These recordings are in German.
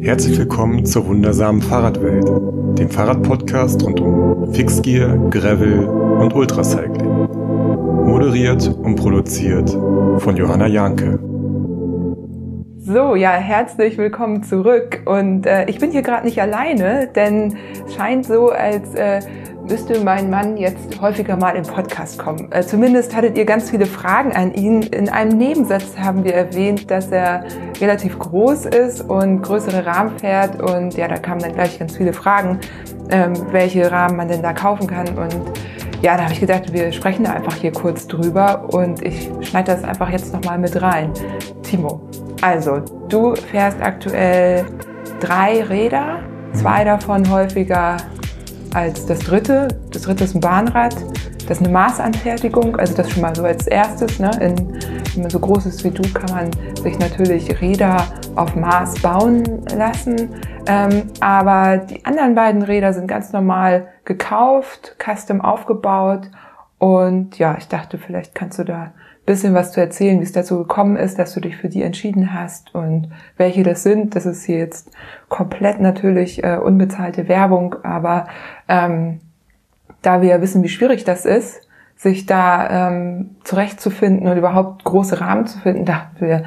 Herzlich willkommen zur wundersamen Fahrradwelt, dem Fahrradpodcast rund um Fixgear, Gravel und Ultracycling. Moderiert und produziert von Johanna Janke. So, ja, herzlich willkommen zurück. Und äh, ich bin hier gerade nicht alleine, denn es scheint so, als äh, müsste mein Mann jetzt häufiger mal im Podcast kommen. Äh, zumindest hattet ihr ganz viele Fragen an ihn. In einem Nebensatz haben wir erwähnt, dass er relativ groß ist und größere Rahmen fährt. Und ja, da kamen dann gleich ganz viele Fragen, ähm, welche Rahmen man denn da kaufen kann. Und ja, da habe ich gedacht, wir sprechen da einfach hier kurz drüber und ich schneide das einfach jetzt nochmal mit rein. Timo, also du fährst aktuell drei Räder, zwei davon häufiger als das dritte. Das dritte ist ein Bahnrad. Das ist eine Maßanfertigung, also das schon mal so als erstes. Ne? In, wenn man so groß ist wie du, kann man sich natürlich Räder auf Maß bauen lassen. Ähm, aber die anderen beiden Räder sind ganz normal gekauft, custom aufgebaut. Und ja, ich dachte, vielleicht kannst du da bisschen was zu erzählen, wie es dazu gekommen ist, dass du dich für die entschieden hast und welche das sind. Das ist hier jetzt komplett natürlich äh, unbezahlte Werbung, aber ähm, da wir ja wissen, wie schwierig das ist, sich da ähm, zurechtzufinden und überhaupt große Rahmen zu finden, dachten wir,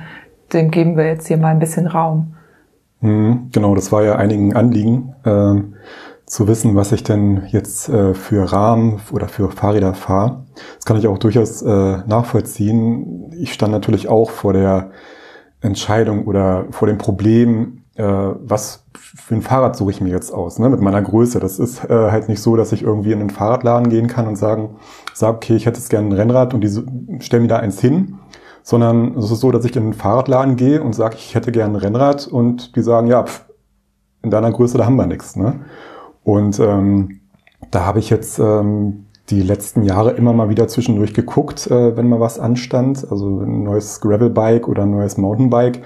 dem geben wir jetzt hier mal ein bisschen Raum. Mhm, genau, das war ja einigen Anliegen. Ähm zu wissen, was ich denn jetzt äh, für Rahmen oder für Fahrräder fahre. Das kann ich auch durchaus äh, nachvollziehen. Ich stand natürlich auch vor der Entscheidung oder vor dem Problem, äh, was für ein Fahrrad suche ich mir jetzt aus, ne, mit meiner Größe. Das ist äh, halt nicht so, dass ich irgendwie in einen Fahrradladen gehen kann und sagen, sag, okay, ich hätte jetzt gerne ein Rennrad und die stellen mir da eins hin, sondern es ist so, dass ich in einen Fahrradladen gehe und sage, ich hätte gerne ein Rennrad und die sagen, ja, pff, in deiner Größe, da haben wir nichts. Ne? Und ähm, da habe ich jetzt ähm, die letzten Jahre immer mal wieder zwischendurch geguckt, äh, wenn mal was anstand, also ein neues Gravelbike oder ein neues Mountainbike.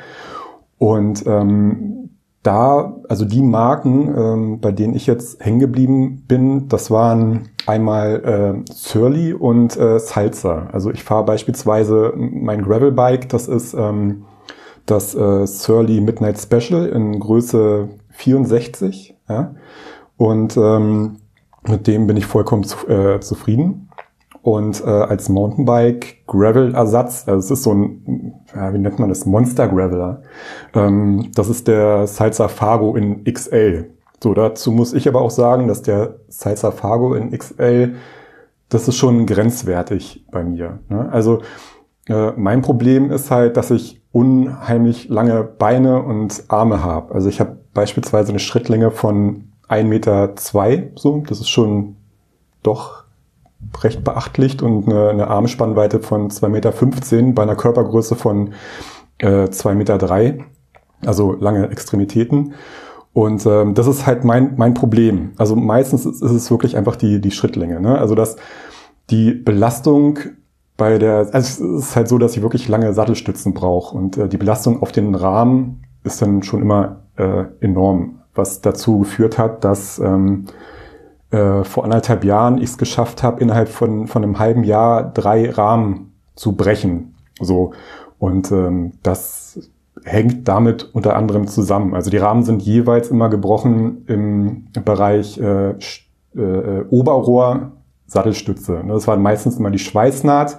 Und ähm, da, also die Marken, ähm, bei denen ich jetzt hängen geblieben bin, das waren einmal äh, Surly und äh, Salsa. Also ich fahre beispielsweise mein Gravelbike, das ist ähm, das äh, Surly Midnight Special in Größe 64. Ja? Und ähm, mit dem bin ich vollkommen zu, äh, zufrieden. Und äh, als Mountainbike Gravel-Ersatz, also es ist so ein, ja, wie nennt man das, Monster Graveler. Ähm, das ist der Salsa Fargo in XL. So, dazu muss ich aber auch sagen, dass der Salsa Fargo in XL, das ist schon grenzwertig bei mir. Ne? Also äh, mein Problem ist halt, dass ich unheimlich lange Beine und Arme habe. Also ich habe beispielsweise eine Schrittlänge von 1,2 Meter, zwei, so. Das ist schon doch recht beachtlich und eine, eine Armspannweite von 2,15 Meter bei einer Körpergröße von äh, 2,3 Meter. Drei, also lange Extremitäten. Und ähm, das ist halt mein, mein Problem. Also meistens ist, ist es wirklich einfach die, die Schrittlänge. Ne? Also dass die Belastung bei der, also es ist halt so, dass ich wirklich lange Sattelstützen brauche und äh, die Belastung auf den Rahmen ist dann schon immer äh, enorm was dazu geführt hat, dass ähm, äh, vor anderthalb Jahren ich es geschafft habe, innerhalb von, von einem halben Jahr drei Rahmen zu brechen. So. Und ähm, das hängt damit unter anderem zusammen. Also die Rahmen sind jeweils immer gebrochen im Bereich äh, äh, Oberrohr, Sattelstütze. Das war meistens immer die Schweißnaht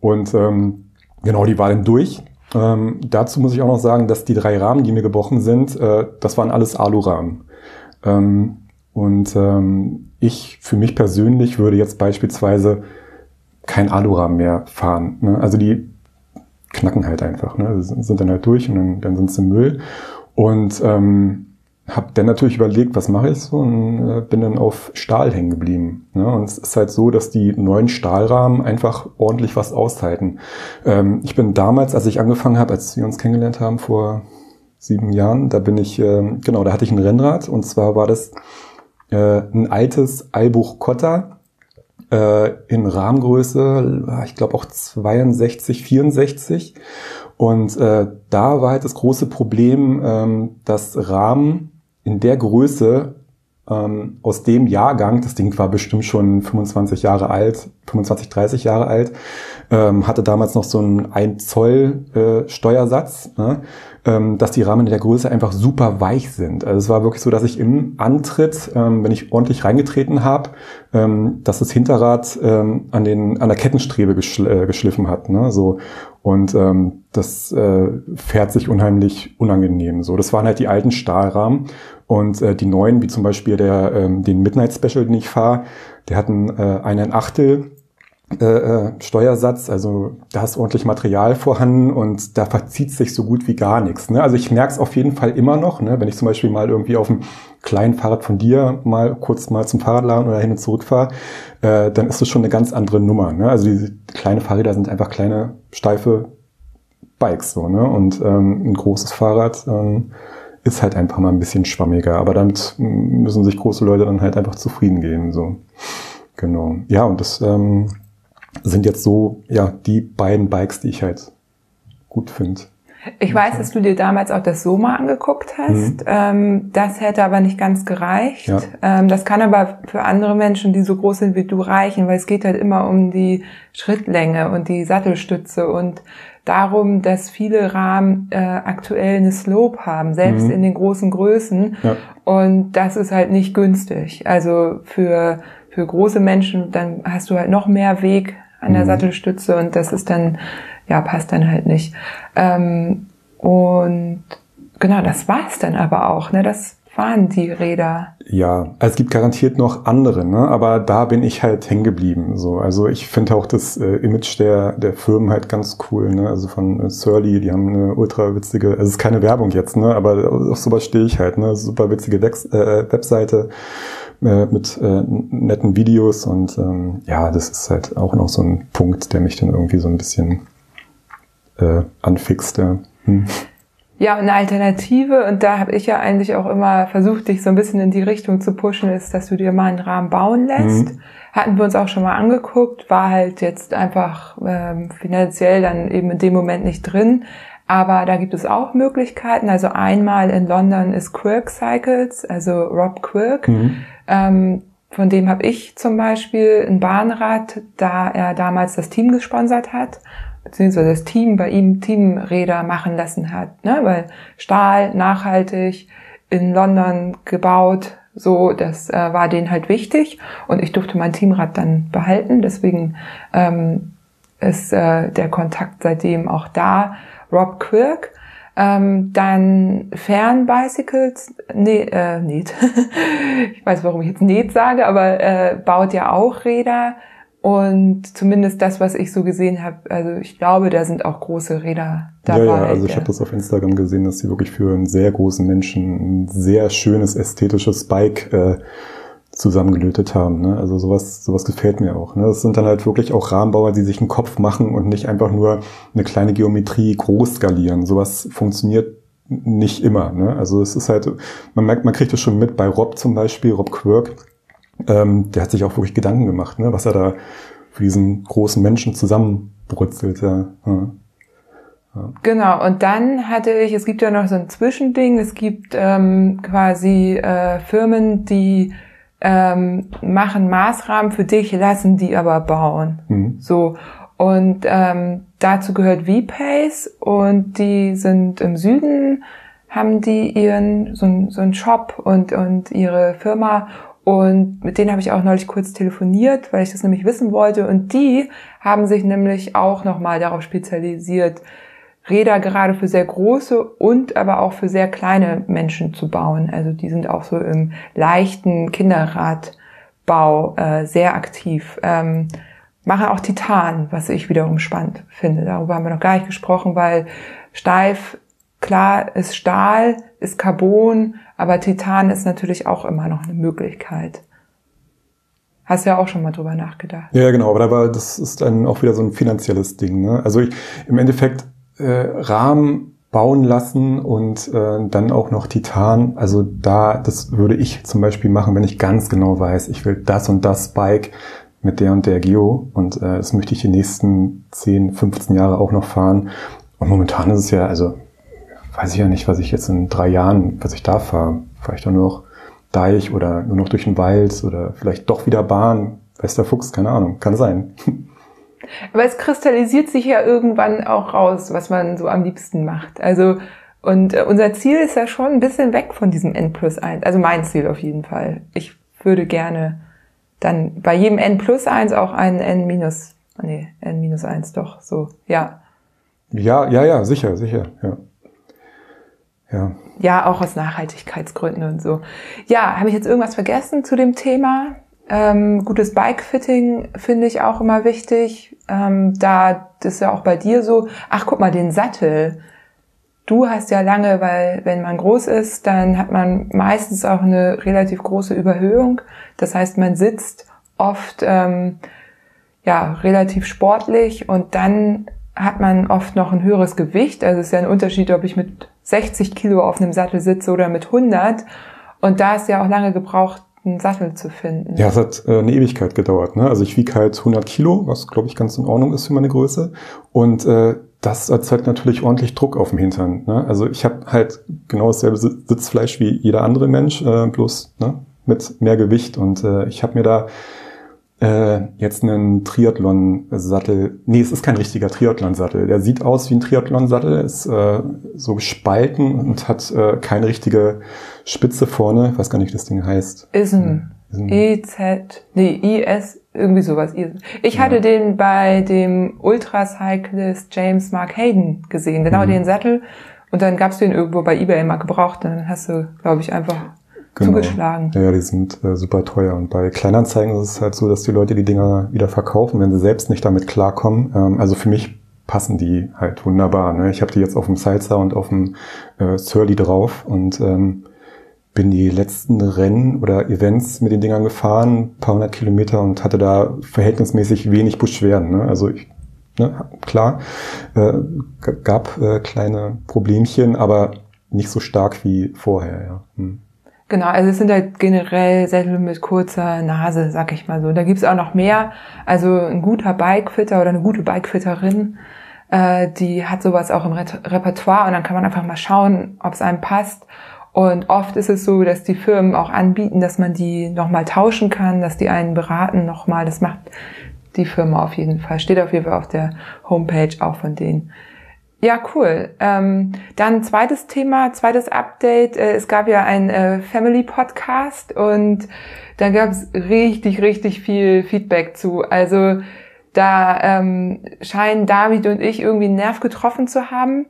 und ähm, genau, die war dann durch. Ähm, dazu muss ich auch noch sagen, dass die drei Rahmen, die mir gebrochen sind, äh, das waren alles Alurahmen. Ähm, und ähm, ich für mich persönlich würde jetzt beispielsweise kein Alurahmen mehr fahren. Ne? Also die knacken halt einfach, ne? sind dann halt durch und dann, dann sind sie im Müll. Und ähm, habe dann natürlich überlegt, was mache ich so und äh, bin dann auf Stahl hängen geblieben. Ne? Und es ist halt so, dass die neuen Stahlrahmen einfach ordentlich was aushalten. Ähm, ich bin damals, als ich angefangen habe, als wir uns kennengelernt haben vor sieben Jahren, da bin ich, äh, genau, da hatte ich ein Rennrad und zwar war das äh, ein altes Albuch Cotta äh, in Rahmengröße, ich glaube auch 62, 64. Und äh, da war halt das große Problem, ähm, dass Rahmen in der Größe ähm, aus dem Jahrgang, das Ding war bestimmt schon 25 Jahre alt, 25, 30 Jahre alt, ähm, hatte damals noch so einen 1 Zoll äh, Steuersatz. Ne? Ähm, dass die Rahmen in der Größe einfach super weich sind. Also es war wirklich so, dass ich im Antritt, ähm, wenn ich ordentlich reingetreten habe, ähm, dass das Hinterrad ähm, an den an der Kettenstrebe geschl äh, geschliffen hat. Ne? So und ähm, das äh, fährt sich unheimlich unangenehm. So, das waren halt die alten Stahlrahmen und äh, die neuen, wie zum Beispiel der ähm, den Midnight Special, den ich fahre, der hat einen, äh, einen Achtel äh, äh, Steuersatz, also da ist ordentlich Material vorhanden und da verzieht sich so gut wie gar nichts. Ne? Also ich merke es auf jeden Fall immer noch, ne? wenn ich zum Beispiel mal irgendwie auf dem kleinen Fahrrad von dir mal kurz mal zum Fahrradladen oder hin und zurück fahre, äh, dann ist das schon eine ganz andere Nummer. Ne? Also diese kleine Fahrräder sind einfach kleine, steife Bikes so, ne? Und ähm, ein großes Fahrrad ähm, ist halt einfach mal ein bisschen schwammiger, aber damit müssen sich große Leute dann halt einfach zufrieden geben. So. Genau. Ja, und das ähm, sind jetzt so, ja, die beiden Bikes, die ich halt gut finde. Ich weiß, dass du dir damals auch das Soma angeguckt hast. Mhm. Ähm, das hätte aber nicht ganz gereicht. Ja. Ähm, das kann aber für andere Menschen, die so groß sind wie du, reichen, weil es geht halt immer um die Schrittlänge und die Sattelstütze und darum, dass viele Rahmen äh, aktuell eine Slope haben, selbst mhm. in den großen Größen. Ja. Und das ist halt nicht günstig. Also für für große Menschen, dann hast du halt noch mehr Weg an der mhm. Sattelstütze und das ist dann, ja, passt dann halt nicht. Ähm, und genau, das war's dann aber auch, ne? Das waren die Räder. Ja, also es gibt garantiert noch andere, ne? aber da bin ich halt hängen geblieben. So. Also ich finde auch das äh, Image der, der Firmen halt ganz cool. Ne? Also von äh, Surly, die haben eine ultra witzige, also es ist keine Werbung jetzt, ne? aber auf sowas stehe ich halt. Ne? Super witzige Wex äh, Webseite äh, mit äh, netten Videos und ähm, ja, das ist halt auch noch so ein Punkt, der mich dann irgendwie so ein bisschen äh, anfixt. Ja. Hm. Ja, eine Alternative, und da habe ich ja eigentlich auch immer versucht, dich so ein bisschen in die Richtung zu pushen, ist, dass du dir mal einen Rahmen bauen lässt. Mhm. Hatten wir uns auch schon mal angeguckt, war halt jetzt einfach ähm, finanziell dann eben in dem Moment nicht drin. Aber da gibt es auch Möglichkeiten. Also einmal in London ist Quirk Cycles, also Rob Quirk. Mhm. Ähm, von dem habe ich zum Beispiel ein Bahnrad, da er damals das Team gesponsert hat, beziehungsweise das Team bei ihm Teamräder machen lassen hat, ne? weil Stahl nachhaltig in London gebaut, so, das äh, war denen halt wichtig und ich durfte mein Teamrad dann behalten, deswegen ähm, ist äh, der Kontakt seitdem auch da. Rob Quirk ähm, dann Fernbicycles, nee, äh, Net. ich weiß, warum ich jetzt Net sage, aber äh, baut ja auch Räder. Und zumindest das, was ich so gesehen habe, also ich glaube, da sind auch große Räder dabei. Ja, ja also ich habe das auf Instagram gesehen, dass sie wirklich für einen sehr großen Menschen ein sehr schönes ästhetisches Bike äh, zusammengelötet haben. Ne? Also sowas, sowas gefällt mir auch. Ne? Das sind dann halt wirklich auch Rahmenbauer, die sich einen Kopf machen und nicht einfach nur eine kleine Geometrie groß skalieren. Sowas funktioniert nicht immer. Ne? Also es ist halt, man merkt, man kriegt das schon mit bei Rob zum Beispiel, Rob Quirk. Ähm, der hat sich auch wirklich Gedanken gemacht, ne? was er da für diesen großen Menschen zusammenbrutzelt. Ja. ja. Genau, und dann hatte ich, es gibt ja noch so ein Zwischending, es gibt ähm, quasi äh, Firmen, die ähm, machen Maßrahmen für dich, lassen die aber bauen. Mhm. So. Und ähm, dazu gehört V-Pace und die sind im Süden, haben die ihren so, so einen Shop und, und ihre Firma und mit denen habe ich auch neulich kurz telefoniert, weil ich das nämlich wissen wollte. Und die haben sich nämlich auch nochmal darauf spezialisiert, Räder gerade für sehr große und aber auch für sehr kleine Menschen zu bauen. Also die sind auch so im leichten Kinderradbau äh, sehr aktiv. Ähm, machen auch Titan, was ich wiederum spannend finde. Darüber haben wir noch gar nicht gesprochen, weil steif, klar, ist Stahl, ist Carbon, aber Titan ist natürlich auch immer noch eine Möglichkeit. Hast du ja auch schon mal drüber nachgedacht. Ja, genau, aber da war, das ist dann auch wieder so ein finanzielles Ding. Ne? Also ich, im Endeffekt äh, Rahmen bauen lassen und äh, dann auch noch Titan. Also da, das würde ich zum Beispiel machen, wenn ich ganz genau weiß, ich will das und das Bike mit der und der Geo und äh, das möchte ich die nächsten 10, 15 Jahre auch noch fahren. Und momentan ist es ja, also weiß ich ja nicht, was ich jetzt in drei Jahren, was ich da fahre. Ich dann nur noch Deich oder nur noch durch den Wald oder vielleicht doch wieder Bahn. Weiß der Fuchs, keine Ahnung, kann sein. Aber es kristallisiert sich ja irgendwann auch raus, was man so am liebsten macht. Also Und äh, unser Ziel ist ja schon ein bisschen weg von diesem N plus 1. Also mein Ziel auf jeden Fall. Ich würde gerne dann bei jedem N plus 1 auch einen N minus, nee, N minus 1 doch, so, ja. Ja, ja, ja, sicher, sicher, ja. Ja. Ja, auch aus Nachhaltigkeitsgründen und so. Ja, habe ich jetzt irgendwas vergessen zu dem Thema? Ähm, gutes Bike-Fitting finde ich auch immer wichtig. Ähm, da ist ja auch bei dir so. Ach, guck mal, den Sattel. Du hast ja lange, weil wenn man groß ist, dann hat man meistens auch eine relativ große Überhöhung. Das heißt, man sitzt oft ähm, ja relativ sportlich und dann hat man oft noch ein höheres Gewicht. Also es ist ja ein Unterschied, ob ich mit 60 Kilo auf einem Sattel sitze oder mit 100. Und da ist ja auch lange gebraucht, einen Sattel zu finden. Ja, es hat äh, eine Ewigkeit gedauert. Ne? Also ich wiege halt 100 Kilo, was glaube ich ganz in Ordnung ist für meine Größe. Und äh, das erzeugt natürlich ordentlich Druck auf dem Hintern. Ne? Also ich habe halt genau dasselbe Sitzfleisch wie jeder andere Mensch, äh, bloß ne? mit mehr Gewicht. Und äh, ich habe mir da äh, jetzt einen Triathlon-Sattel. Nee, es ist kein richtiger Triathlon-Sattel. Der sieht aus wie ein Triathlon-Sattel, ist äh, so gespalten und hat äh, keine richtige Spitze vorne. Ich weiß gar nicht, wie das Ding heißt. Isen. EZ, nee, IS, irgendwie sowas. Ich hatte ja. den bei dem Ultracyclist James Mark Hayden gesehen, genau mhm. den Sattel. Und dann gab's den irgendwo bei eBay mal gebraucht. Dann hast du, glaube ich, einfach genau. zugeschlagen. Ja, die sind äh, super teuer. Und bei Kleinanzeigen ist es halt so, dass die Leute die Dinger wieder verkaufen, wenn sie selbst nicht damit klarkommen. Ähm, also für mich passen die halt wunderbar. Ne? Ich habe die jetzt auf dem Salsa und auf dem äh, Surly drauf und ähm, bin die letzten Rennen oder Events mit den Dingern gefahren, paar hundert Kilometer und hatte da verhältnismäßig wenig Beschwerden. Ne? Also ich, ne, klar, äh, gab äh, kleine Problemchen, aber nicht so stark wie vorher. Ja. Hm. Genau, also es sind halt generell Sättel mit kurzer Nase, sag ich mal so. Da gibt's auch noch mehr. Also ein guter Bikefitter oder eine gute Bikefitterin, äh, die hat sowas auch im Repertoire und dann kann man einfach mal schauen, ob es einem passt. Und oft ist es so, dass die Firmen auch anbieten, dass man die nochmal tauschen kann, dass die einen beraten nochmal. Das macht die Firma auf jeden Fall. Steht auf jeden Fall auf der Homepage auch von denen. Ja, cool. Ähm, dann zweites Thema, zweites Update. Äh, es gab ja ein äh, Family Podcast und da gab es richtig, richtig viel Feedback zu. Also da ähm, scheinen David und ich irgendwie einen Nerv getroffen zu haben.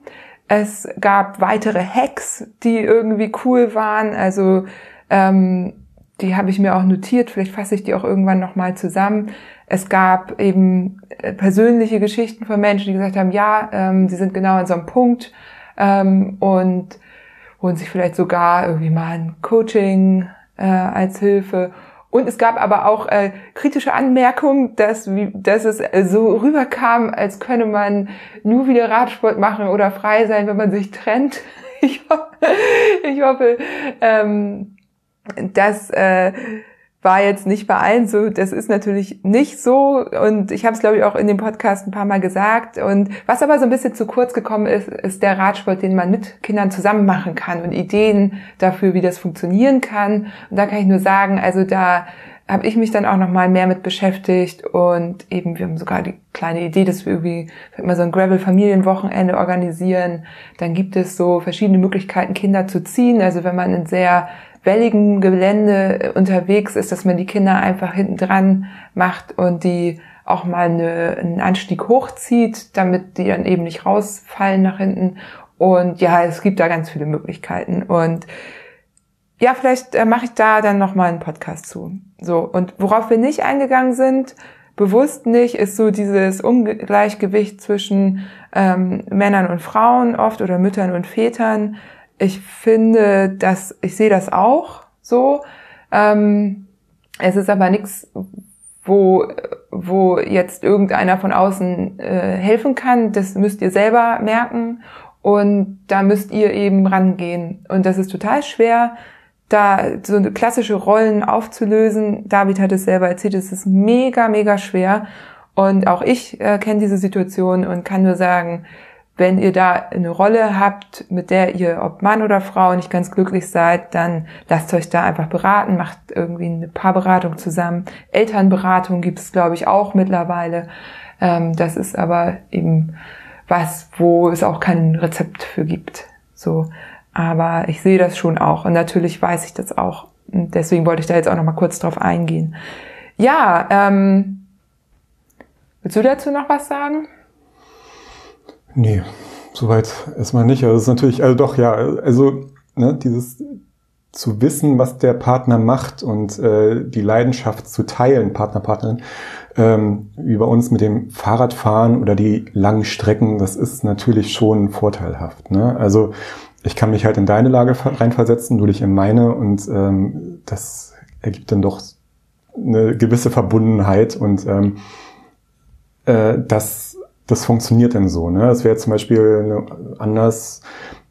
Es gab weitere Hacks, die irgendwie cool waren. Also ähm, die habe ich mir auch notiert. Vielleicht fasse ich die auch irgendwann nochmal zusammen. Es gab eben äh, persönliche Geschichten von Menschen, die gesagt haben, ja, ähm, sie sind genau an so einem Punkt ähm, und holen sich vielleicht sogar irgendwie mal ein Coaching äh, als Hilfe. Und es gab aber auch äh, kritische Anmerkungen, dass, wie, dass es so rüberkam, als könne man nur wieder Radsport machen oder frei sein, wenn man sich trennt. Ich, hoffe, ich hoffe ähm, dass äh, war jetzt nicht bei allen so. Das ist natürlich nicht so. Und ich habe es, glaube ich, auch in dem Podcast ein paar Mal gesagt. Und was aber so ein bisschen zu kurz gekommen ist, ist der Radsport, den man mit Kindern zusammen machen kann und Ideen dafür, wie das funktionieren kann. Und da kann ich nur sagen, also da habe ich mich dann auch noch mal mehr mit beschäftigt und eben wir haben sogar die kleine Idee, dass wir irgendwie mal so ein Gravel Familienwochenende organisieren. Dann gibt es so verschiedene Möglichkeiten Kinder zu ziehen, also wenn man in sehr welligen Gelände unterwegs ist, dass man die Kinder einfach hinten dran macht und die auch mal eine, einen Anstieg hochzieht, damit die dann eben nicht rausfallen nach hinten. Und ja, es gibt da ganz viele Möglichkeiten. Und ja, vielleicht äh, mache ich da dann nochmal einen Podcast zu. So, und worauf wir nicht eingegangen sind, bewusst nicht, ist so dieses Ungleichgewicht zwischen ähm, Männern und Frauen oft oder Müttern und Vätern. Ich finde, dass ich sehe das auch so. Ähm, es ist aber nichts, wo wo jetzt irgendeiner von außen äh, helfen kann. Das müsst ihr selber merken und da müsst ihr eben rangehen. Und das ist total schwer, da so eine klassische Rollen aufzulösen. David hat es selber erzählt, es ist mega, mega schwer. Und auch ich äh, kenne diese Situation und kann nur sagen, wenn ihr da eine Rolle habt, mit der ihr, ob Mann oder Frau, nicht ganz glücklich seid, dann lasst euch da einfach beraten, macht irgendwie eine Paarberatung zusammen. Elternberatung gibt es, glaube ich, auch mittlerweile. Ähm, das ist aber eben was, wo es auch kein Rezept für gibt. So, aber ich sehe das schon auch und natürlich weiß ich das auch. Und deswegen wollte ich da jetzt auch noch mal kurz drauf eingehen. Ja, ähm, willst du dazu noch was sagen? Nee, soweit erstmal nicht. Also es ist natürlich, also doch, ja, also ne, dieses zu wissen, was der Partner macht und äh, die Leidenschaft zu teilen, Partner, Partnerin, ähm, wie bei uns mit dem Fahrradfahren oder die langen Strecken, das ist natürlich schon vorteilhaft. Ne? Also ich kann mich halt in deine Lage reinversetzen, du dich in meine und ähm, das ergibt dann doch eine gewisse Verbundenheit und ähm, äh, das, das funktioniert dann so. Ne? Es wäre zum Beispiel anders,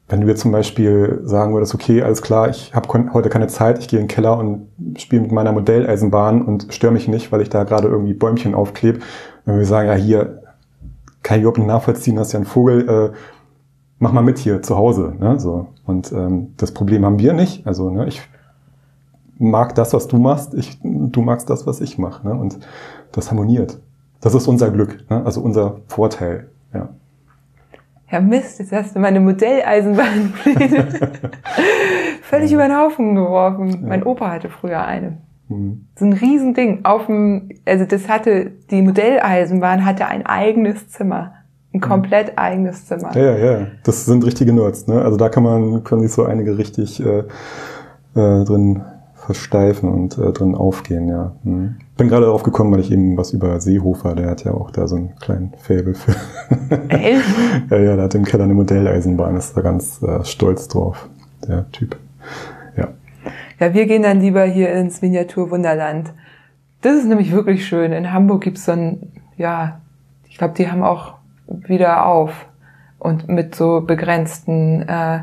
wenn du mir zum Beispiel sagen würdest, okay, alles klar, ich habe heute keine Zeit, ich gehe in den Keller und spiele mit meiner Modelleisenbahn und störe mich nicht, weil ich da gerade irgendwie Bäumchen aufklebe. Wenn wir sagen, ja hier, kann ich überhaupt nicht nachvollziehen, das ist ja ein Vogel, äh, mach mal mit hier zu Hause. Ne? So. Und ähm, das Problem haben wir nicht. Also ne, ich mag das, was du machst, ich, du magst das, was ich mache. Ne? Und das harmoniert. Das ist unser Glück, ne? also unser Vorteil. Ja. Ja Mist, jetzt hast du meine Modelleisenbahnpläne völlig über den Haufen geworfen. Ja. Mein Opa hatte früher eine. Mhm. So ein Riesending. Auf dem, also das hatte, die Modelleisenbahn hatte ein eigenes Zimmer. Ein mhm. komplett eigenes Zimmer. Ja, ja, ja. Das sind richtige Nerds, ne? Also da kann man, können sich so einige richtig äh, äh, drin versteifen und äh, drin aufgehen, ja. Hm. Bin gerade darauf gekommen, weil ich eben was über Seehofer, der hat ja auch da so einen kleinen Faible für. Echt? ja, ja, der hat im Keller eine Modelleisenbahn, ist da ganz äh, stolz drauf, der Typ. Ja. Ja, wir gehen dann lieber hier ins Miniaturwunderland. Das ist nämlich wirklich schön. In Hamburg gibt's so ein, ja, ich glaube, die haben auch wieder auf und mit so begrenzten äh,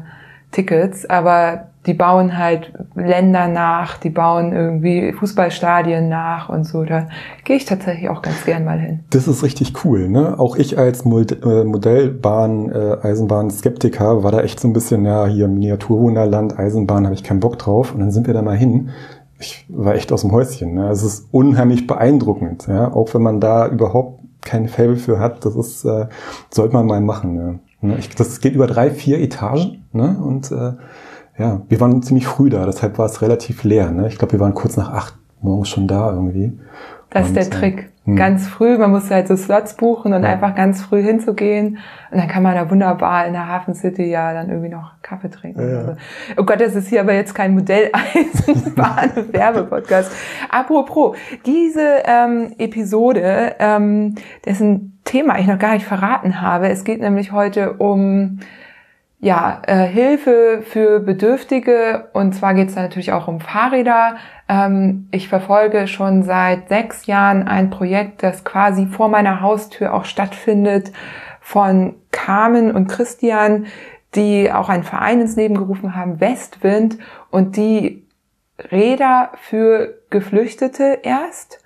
Tickets, aber die bauen halt Länder nach, die bauen irgendwie Fußballstadien nach und so. Da gehe ich tatsächlich auch ganz gern mal hin. Das ist richtig cool, ne? Auch ich als äh, Modellbahn, äh, Eisenbahn-Skeptiker war da echt so ein bisschen, ja, hier Miniaturwunderland, Eisenbahn, habe ich keinen Bock drauf. Und dann sind wir da mal hin. Ich war echt aus dem Häuschen. Ne? Es ist unheimlich beeindruckend, ja? auch wenn man da überhaupt kein Fable für hat. Das ist, äh, sollte man mal machen. Ne? Ich, das geht über drei, vier Etagen ne? und äh, ja, wir waren ziemlich früh da, deshalb war es relativ leer. Ne? Ich glaube, wir waren kurz nach acht morgens schon da irgendwie. Das ist der Trick. Hm. Ganz früh, man muss halt so Slots buchen und ja. einfach ganz früh hinzugehen. Und dann kann man da wunderbar in der Hafen City ja dann irgendwie noch Kaffee trinken. Ja, ja. Oh Gott, das ist hier aber jetzt kein Modelleisenbahn-Werbepodcast. Apropos, diese ähm, Episode, ähm, dessen Thema ich noch gar nicht verraten habe, es geht nämlich heute um ja, äh, Hilfe für Bedürftige und zwar geht es natürlich auch um Fahrräder. Ähm, ich verfolge schon seit sechs Jahren ein Projekt, das quasi vor meiner Haustür auch stattfindet von Carmen und Christian, die auch einen Verein ins Leben gerufen haben, Westwind, und die Räder für Geflüchtete erst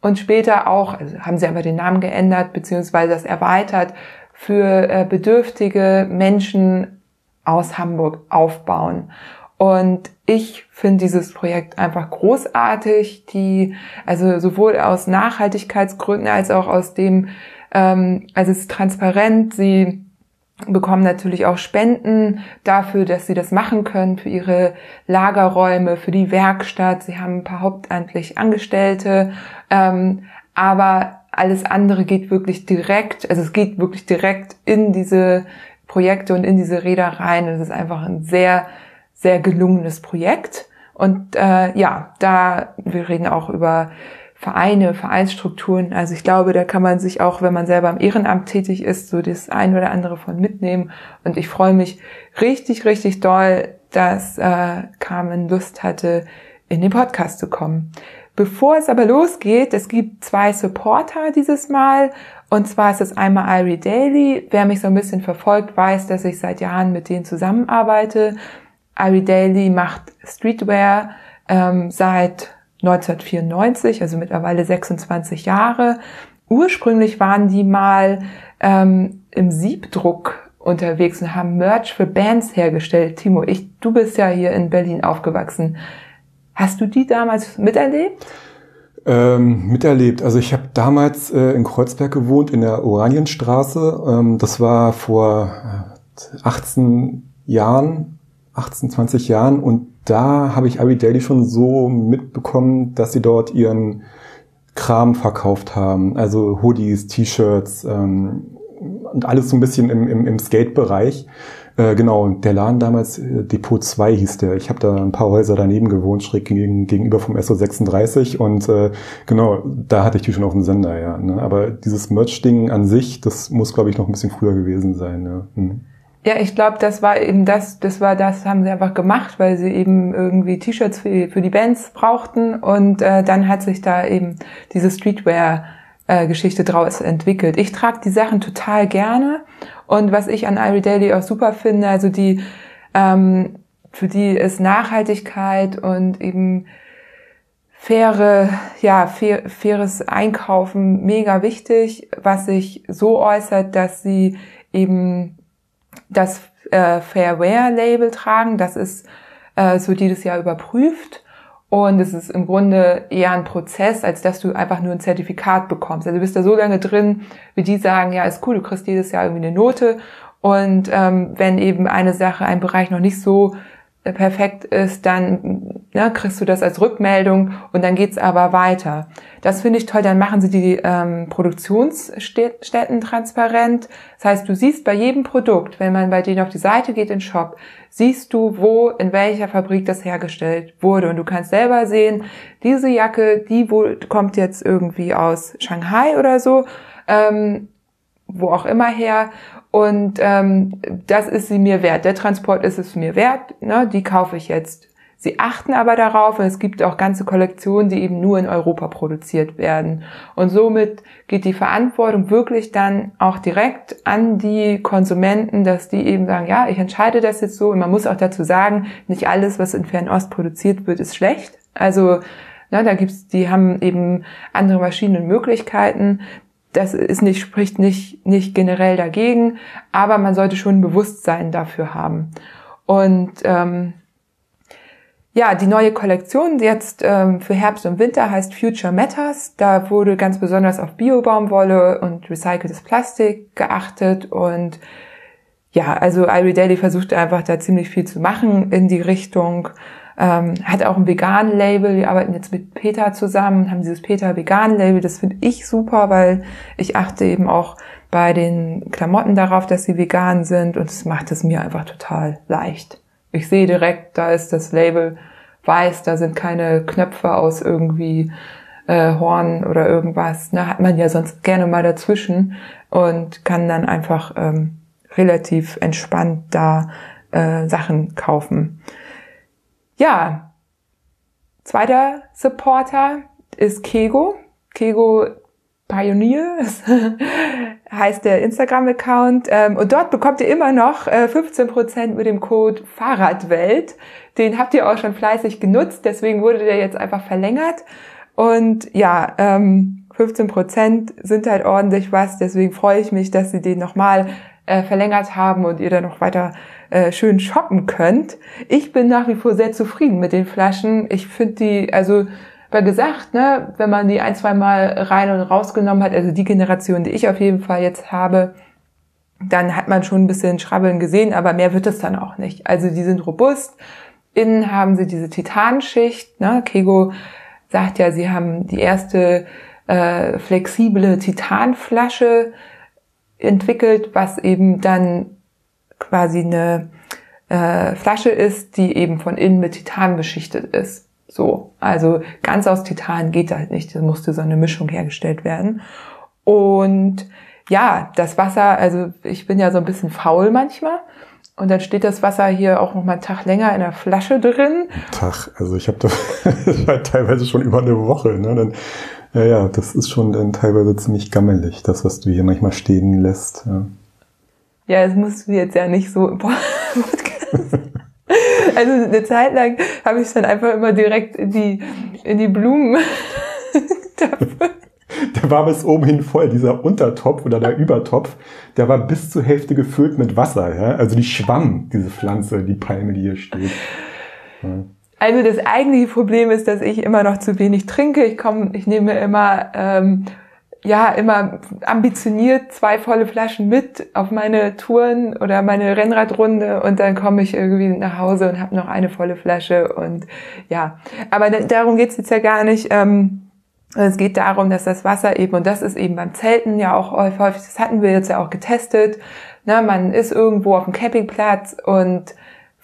und später auch, also haben sie aber den Namen geändert, beziehungsweise das erweitert, für äh, bedürftige Menschen aus Hamburg aufbauen. Und ich finde dieses Projekt einfach großartig, die, also sowohl aus Nachhaltigkeitsgründen als auch aus dem, ähm, also es ist transparent, sie bekommen natürlich auch Spenden dafür, dass sie das machen können, für ihre Lagerräume, für die Werkstatt. Sie haben ein paar hauptamtlich Angestellte, ähm, aber alles andere geht wirklich direkt, also es geht wirklich direkt in diese Projekte und in diese Räder rein. Es ist einfach ein sehr, sehr gelungenes Projekt. Und äh, ja, da, wir reden auch über Vereine, Vereinsstrukturen. Also ich glaube, da kann man sich auch, wenn man selber im Ehrenamt tätig ist, so das ein oder andere von mitnehmen. Und ich freue mich richtig, richtig doll, dass äh, Carmen Lust hatte, in den Podcast zu kommen. Bevor es aber losgeht, es gibt zwei Supporter dieses Mal. Und zwar ist es einmal Irie Daily. Wer mich so ein bisschen verfolgt, weiß, dass ich seit Jahren mit denen zusammenarbeite. Irie Daily macht Streetwear ähm, seit 1994, also mittlerweile 26 Jahre. Ursprünglich waren die mal ähm, im Siebdruck unterwegs und haben Merch für Bands hergestellt. Timo, ich, du bist ja hier in Berlin aufgewachsen. Hast du die damals miterlebt? Ähm, miterlebt. Also ich habe damals äh, in Kreuzberg gewohnt, in der Oranienstraße. Ähm, das war vor 18, Jahren, 18, 20 Jahren und da habe ich Ari Daily schon so mitbekommen, dass sie dort ihren Kram verkauft haben. Also Hoodies, T-Shirts ähm, und alles so ein bisschen im, im, im Skate-Bereich. Äh, genau, der Laden damals, äh, Depot 2 hieß der. Ich habe da ein paar Häuser daneben gewohnt, schräg gegen, gegenüber vom SO36 und äh, genau, da hatte ich die schon auf dem Sender, ja. Ne? Aber dieses Merch-Ding an sich, das muss, glaube ich, noch ein bisschen früher gewesen sein. Ja, hm. ja ich glaube, das war eben das, das war das, haben sie einfach gemacht, weil sie eben irgendwie T-Shirts für, für die Bands brauchten und äh, dann hat sich da eben diese Streetwear äh, draus entwickelt. Ich trage die Sachen total gerne und was ich an Irie Daily auch super finde, also die, ähm, für die ist Nachhaltigkeit und eben faire, ja, fair, faires Einkaufen mega wichtig, was sich so äußert, dass sie eben das äh, Fairware-Label tragen. Das ist äh, so jedes Jahr überprüft. Und es ist im Grunde eher ein Prozess, als dass du einfach nur ein Zertifikat bekommst. Also du bist da so lange drin, wie die sagen, ja, ist cool, du kriegst jedes Jahr irgendwie eine Note. Und ähm, wenn eben eine Sache, ein Bereich noch nicht so perfekt ist, dann ne, kriegst du das als Rückmeldung und dann geht's aber weiter. Das finde ich toll. Dann machen sie die ähm, Produktionsstätten transparent. Das heißt, du siehst bei jedem Produkt, wenn man bei denen auf die Seite geht in Shop, siehst du, wo in welcher Fabrik das hergestellt wurde und du kannst selber sehen, diese Jacke, die wohl kommt jetzt irgendwie aus Shanghai oder so. Ähm, wo auch immer her und ähm, das ist sie mir wert. Der Transport ist es mir wert. Ne? Die kaufe ich jetzt. Sie achten aber darauf und es gibt auch ganze Kollektionen, die eben nur in Europa produziert werden. Und somit geht die Verantwortung wirklich dann auch direkt an die Konsumenten, dass die eben sagen, ja, ich entscheide das jetzt so. Und man muss auch dazu sagen, nicht alles, was in Fernost produziert wird, ist schlecht. Also ne, da gibt's, die haben eben andere Maschinen und Möglichkeiten das ist nicht, spricht nicht, nicht generell dagegen, aber man sollte schon ein Bewusstsein dafür haben. Und ähm, ja, die neue Kollektion jetzt ähm, für Herbst und Winter heißt Future Matters. Da wurde ganz besonders auf Biobaumwolle und recyceltes Plastik geachtet und ja, also Irie Daily versucht einfach da ziemlich viel zu machen in die Richtung ähm, hat auch ein vegan Label. Wir arbeiten jetzt mit Peter zusammen, haben dieses Peter vegan Label. Das finde ich super, weil ich achte eben auch bei den Klamotten darauf, dass sie vegan sind und es macht es mir einfach total leicht. Ich sehe direkt, da ist das Label weiß, da sind keine Knöpfe aus irgendwie äh, Horn oder irgendwas. Na, hat man ja sonst gerne mal dazwischen und kann dann einfach ähm, relativ entspannt da äh, Sachen kaufen. Ja, zweiter Supporter ist Kego. Kego Pioneer heißt der Instagram-Account. Ähm, und dort bekommt ihr immer noch 15% äh, mit dem Code Fahrradwelt. Den habt ihr auch schon fleißig genutzt, deswegen wurde der jetzt einfach verlängert. Und ja, 15% ähm, sind halt ordentlich was, deswegen freue ich mich, dass sie den nochmal äh, verlängert haben und ihr dann noch weiter äh, schön shoppen könnt. Ich bin nach wie vor sehr zufrieden mit den Flaschen. Ich finde die, also war gesagt, ne, wenn man die ein, zwei Mal rein und rausgenommen hat, also die Generation, die ich auf jeden Fall jetzt habe, dann hat man schon ein bisschen Schrabbeln gesehen, aber mehr wird es dann auch nicht. Also die sind robust. Innen haben sie diese Titanschicht. Ne? Kego sagt ja, sie haben die erste äh, flexible Titanflasche entwickelt, was eben dann quasi eine äh, Flasche ist, die eben von innen mit Titan beschichtet ist. So, also ganz aus Titan geht halt nicht. Da musste so eine Mischung hergestellt werden. Und ja, das Wasser, also ich bin ja so ein bisschen faul manchmal. Und dann steht das Wasser hier auch noch mal einen Tag länger in der Flasche drin. Tag, also ich habe halt teilweise schon über eine Woche. Ne? Dann, ja, ja, das ist schon dann teilweise ziemlich gammelig, das, was du hier manchmal stehen lässt. Ja. Ja, es muss jetzt ja nicht so im Podcast. Also eine Zeit lang habe ich es dann einfach immer direkt in die, in die Blumen. der war bis oben hin voll, dieser Untertopf oder der Übertopf, der war bis zur Hälfte gefüllt mit Wasser. Ja? Also die schwamm, diese Pflanze, die Palme, die hier steht. Ja. Also das eigentliche Problem ist, dass ich immer noch zu wenig trinke. Ich komme, ich nehme immer ähm, ja immer ambitioniert zwei volle Flaschen mit auf meine Touren oder meine Rennradrunde und dann komme ich irgendwie nach Hause und habe noch eine volle Flasche und ja, aber darum geht's jetzt ja gar nicht. Ähm, es geht darum, dass das Wasser eben, und das ist eben beim Zelten ja auch häufig, das hatten wir jetzt ja auch getestet, na, man ist irgendwo auf dem Campingplatz und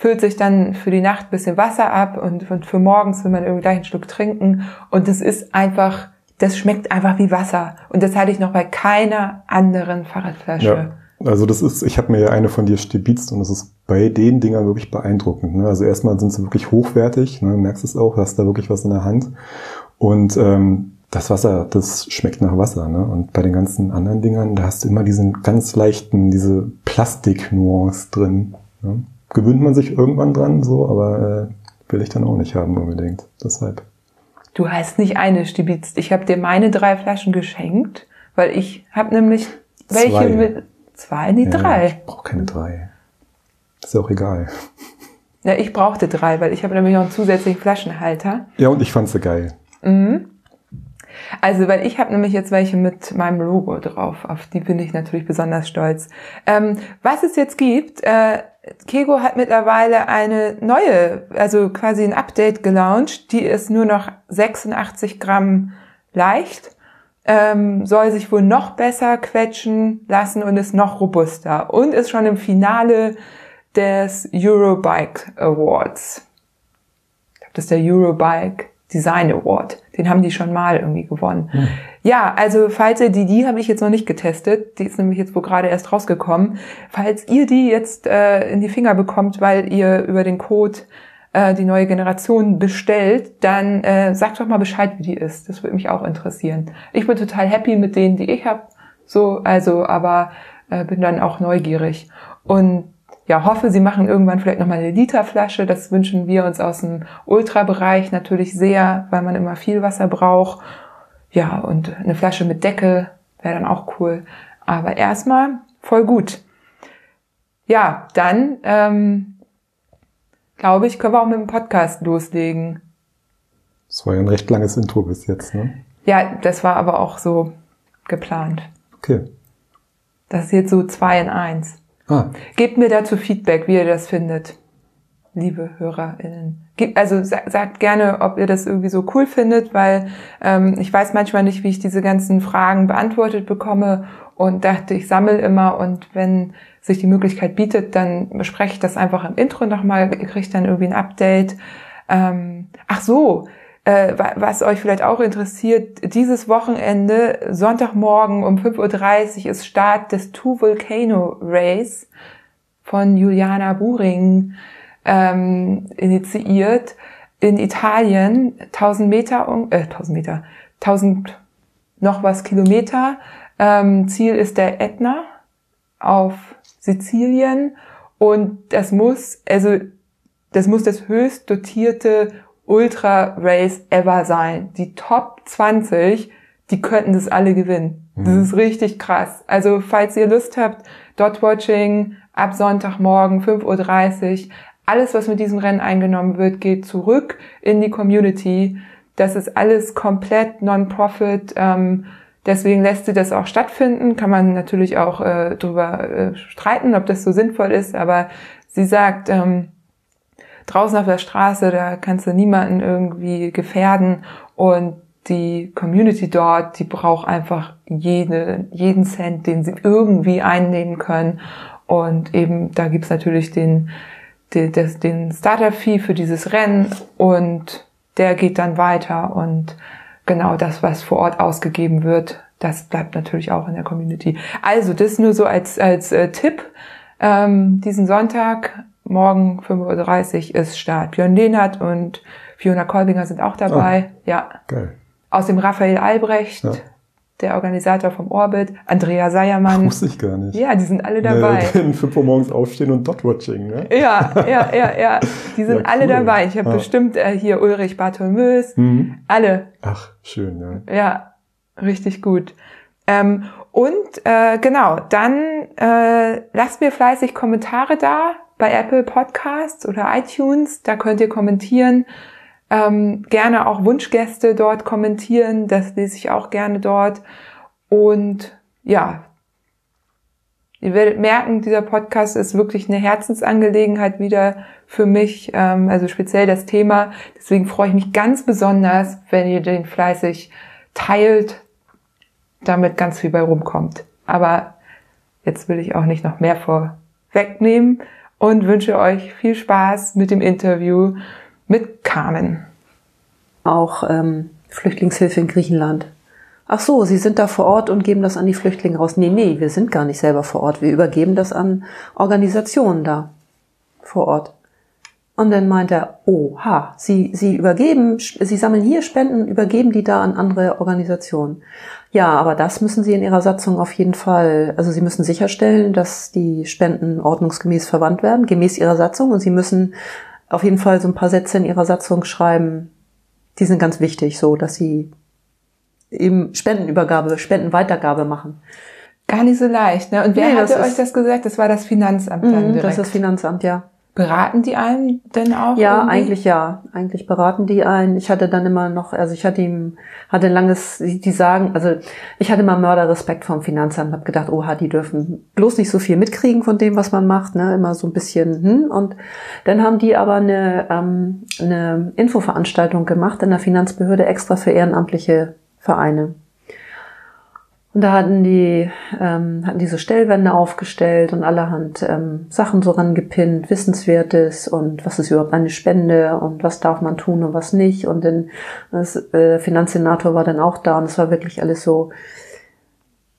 füllt sich dann für die Nacht bisschen Wasser ab und, für morgens will man irgendwie gleich einen Schluck trinken und es ist einfach das schmeckt einfach wie Wasser. Und das hatte ich noch bei keiner anderen Fahrradflasche. Ja. Also das ist, ich habe mir ja eine von dir stibitzt und das ist bei den Dingern wirklich beeindruckend. Ne? Also erstmal sind sie wirklich hochwertig, ne? merkst es auch, hast da wirklich was in der Hand. Und ähm, das Wasser, das schmeckt nach Wasser. Ne? Und bei den ganzen anderen Dingern, da hast du immer diesen ganz leichten, diese Plastik-Nuance drin. Ne? Gewöhnt man sich irgendwann dran, so, aber äh, will ich dann auch nicht haben unbedingt. Deshalb. Du hast nicht eine stibitzt. Ich habe dir meine drei Flaschen geschenkt, weil ich habe nämlich welche zwei. mit zwei, nee, ja, drei. Ich brauche keine drei. Ist ja auch egal. Ja, ich brauchte drei, weil ich habe nämlich noch einen zusätzlichen Flaschenhalter. Ja, und ich fand sie geil. Mhm. Also, weil ich habe nämlich jetzt welche mit meinem Logo drauf. Auf die bin ich natürlich besonders stolz. Ähm, was es jetzt gibt, äh, Kego hat mittlerweile eine neue, also quasi ein Update gelauncht. Die ist nur noch 86 Gramm leicht, ähm, soll sich wohl noch besser quetschen lassen und ist noch robuster und ist schon im Finale des Eurobike Awards. Ich glaube, das ist der Eurobike Design Award. Den haben die schon mal irgendwie gewonnen. Hm. Ja, also falls ihr die, die habe ich jetzt noch nicht getestet, die ist nämlich jetzt wo gerade erst rausgekommen. Falls ihr die jetzt äh, in die Finger bekommt, weil ihr über den Code äh, die neue Generation bestellt, dann äh, sagt doch mal Bescheid, wie die ist. Das würde mich auch interessieren. Ich bin total happy mit denen, die ich habe. So, also, aber äh, bin dann auch neugierig. Und ja, hoffe, sie machen irgendwann vielleicht nochmal eine Literflasche. Das wünschen wir uns aus dem Ultrabereich natürlich sehr, weil man immer viel Wasser braucht. Ja, und eine Flasche mit Deckel wäre dann auch cool. Aber erstmal voll gut. Ja, dann ähm, glaube ich, können wir auch mit dem Podcast loslegen. Das war ja ein recht langes Intro bis jetzt, ne? Ja, das war aber auch so geplant. Okay. Das ist jetzt so zwei in eins. Ah. Gebt mir dazu Feedback, wie ihr das findet, liebe HörerInnen. Also sagt gerne, ob ihr das irgendwie so cool findet, weil ähm, ich weiß manchmal nicht, wie ich diese ganzen Fragen beantwortet bekomme und dachte, ich sammle immer und wenn sich die Möglichkeit bietet, dann bespreche ich das einfach im Intro nochmal, kriegt dann irgendwie ein Update. Ähm, ach so, äh, was euch vielleicht auch interessiert, dieses Wochenende, Sonntagmorgen um 5.30 Uhr ist Start des Two Volcano Race von Juliana Buring ähm, initiiert in Italien, 1000 Meter, äh, 1000 Meter, 1000 noch was Kilometer. Ähm, Ziel ist der Ätna auf Sizilien und das muss, also das muss das höchst dotierte Ultra Race ever sein. Die Top 20, die könnten das alle gewinnen. Das mhm. ist richtig krass. Also falls ihr Lust habt, Dot Watching ab Sonntagmorgen 5.30 Uhr, alles, was mit diesem Rennen eingenommen wird, geht zurück in die Community. Das ist alles komplett Non-Profit. Ähm, deswegen lässt sie das auch stattfinden. Kann man natürlich auch äh, darüber äh, streiten, ob das so sinnvoll ist. Aber sie sagt, ähm, draußen auf der Straße, da kannst du niemanden irgendwie gefährden und die Community dort, die braucht einfach jede, jeden Cent, den sie irgendwie einnehmen können. Und eben, da gibt's natürlich den, den, den Starter-Fee für dieses Rennen und der geht dann weiter und genau das, was vor Ort ausgegeben wird, das bleibt natürlich auch in der Community. Also das nur so als, als äh, Tipp. Ähm, diesen Sonntag morgen 5.30 Uhr ist Start. Björn Lehnert und Fiona Kolbinger sind auch dabei. Oh, ja. Geil. Außerdem Raphael Albrecht, ja. der Organisator vom Orbit, Andrea Seiermann. wusste ich gar nicht. Ja, die sind alle dabei. Ja, in 5 Uhr morgens aufstehen und Dot-Watching, ne? Ja, ja, ja, ja. Die sind ja, cool. alle dabei. Ich habe ja. bestimmt äh, hier Ulrich Bartholmös. Mhm. Alle. Ach, schön, ja. Ja, richtig gut. Ähm, und äh, genau, dann äh, lasst mir fleißig Kommentare da bei Apple Podcasts oder iTunes. Da könnt ihr kommentieren. Ähm, gerne auch Wunschgäste dort kommentieren. Das lese ich auch gerne dort. Und ja, ihr werdet merken, dieser Podcast ist wirklich eine Herzensangelegenheit wieder für mich, ähm, also speziell das Thema. Deswegen freue ich mich ganz besonders, wenn ihr den fleißig teilt, damit ganz viel bei rumkommt. Aber jetzt will ich auch nicht noch mehr vorwegnehmen und wünsche euch viel Spaß mit dem Interview mit Carmen. Auch ähm, Flüchtlingshilfe in Griechenland. Ach so, Sie sind da vor Ort und geben das an die Flüchtlinge raus. Nee, nee, wir sind gar nicht selber vor Ort. Wir übergeben das an Organisationen da vor Ort. Und dann meint er, oha, Sie, Sie übergeben, Sie sammeln hier Spenden, übergeben die da an andere Organisationen. Ja, aber das müssen Sie in Ihrer Satzung auf jeden Fall, also Sie müssen sicherstellen, dass die Spenden ordnungsgemäß verwandt werden, gemäß Ihrer Satzung. Und Sie müssen auf jeden Fall so ein paar Sätze in Ihrer Satzung schreiben, die sind ganz wichtig, so dass Sie eben Spendenübergabe, Spendenweitergabe machen. Gar nicht so leicht, ne? Und wer nee, hatte euch das gesagt? Das war das Finanzamt dann direkt. Das ist das Finanzamt, ja. Beraten die einen denn auch? Ja, irgendwie? eigentlich ja. Eigentlich beraten die einen. Ich hatte dann immer noch, also ich hatte ihm, hatte ein langes, die sagen, also ich hatte immer Mörderrespekt vom Finanzamt, habe gedacht, oha, die dürfen bloß nicht so viel mitkriegen von dem, was man macht, ne, immer so ein bisschen, hm. Und dann haben die aber eine, ähm, eine Infoveranstaltung gemacht in der Finanzbehörde extra für ehrenamtliche Vereine. Und da hatten die, ähm, hatten diese Stellwände aufgestellt und allerhand ähm, Sachen so rangepinnt, Wissenswertes und was ist überhaupt eine Spende und was darf man tun und was nicht. Und dann das äh, Finanzsenator war dann auch da und es war wirklich alles so,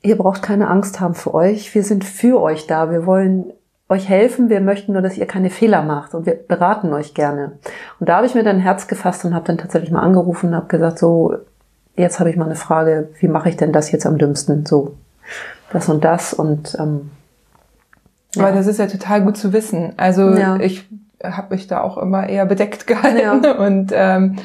ihr braucht keine Angst haben für euch, wir sind für euch da, wir wollen euch helfen, wir möchten nur, dass ihr keine Fehler macht und wir beraten euch gerne. Und da habe ich mir dann Herz gefasst und habe dann tatsächlich mal angerufen und habe gesagt, so, jetzt habe ich mal eine Frage, wie mache ich denn das jetzt am dümmsten? So, das und das und ähm, ja. Aber das ist ja total gut zu wissen. Also ja. ich habe mich da auch immer eher bedeckt gehalten ja. und ähm,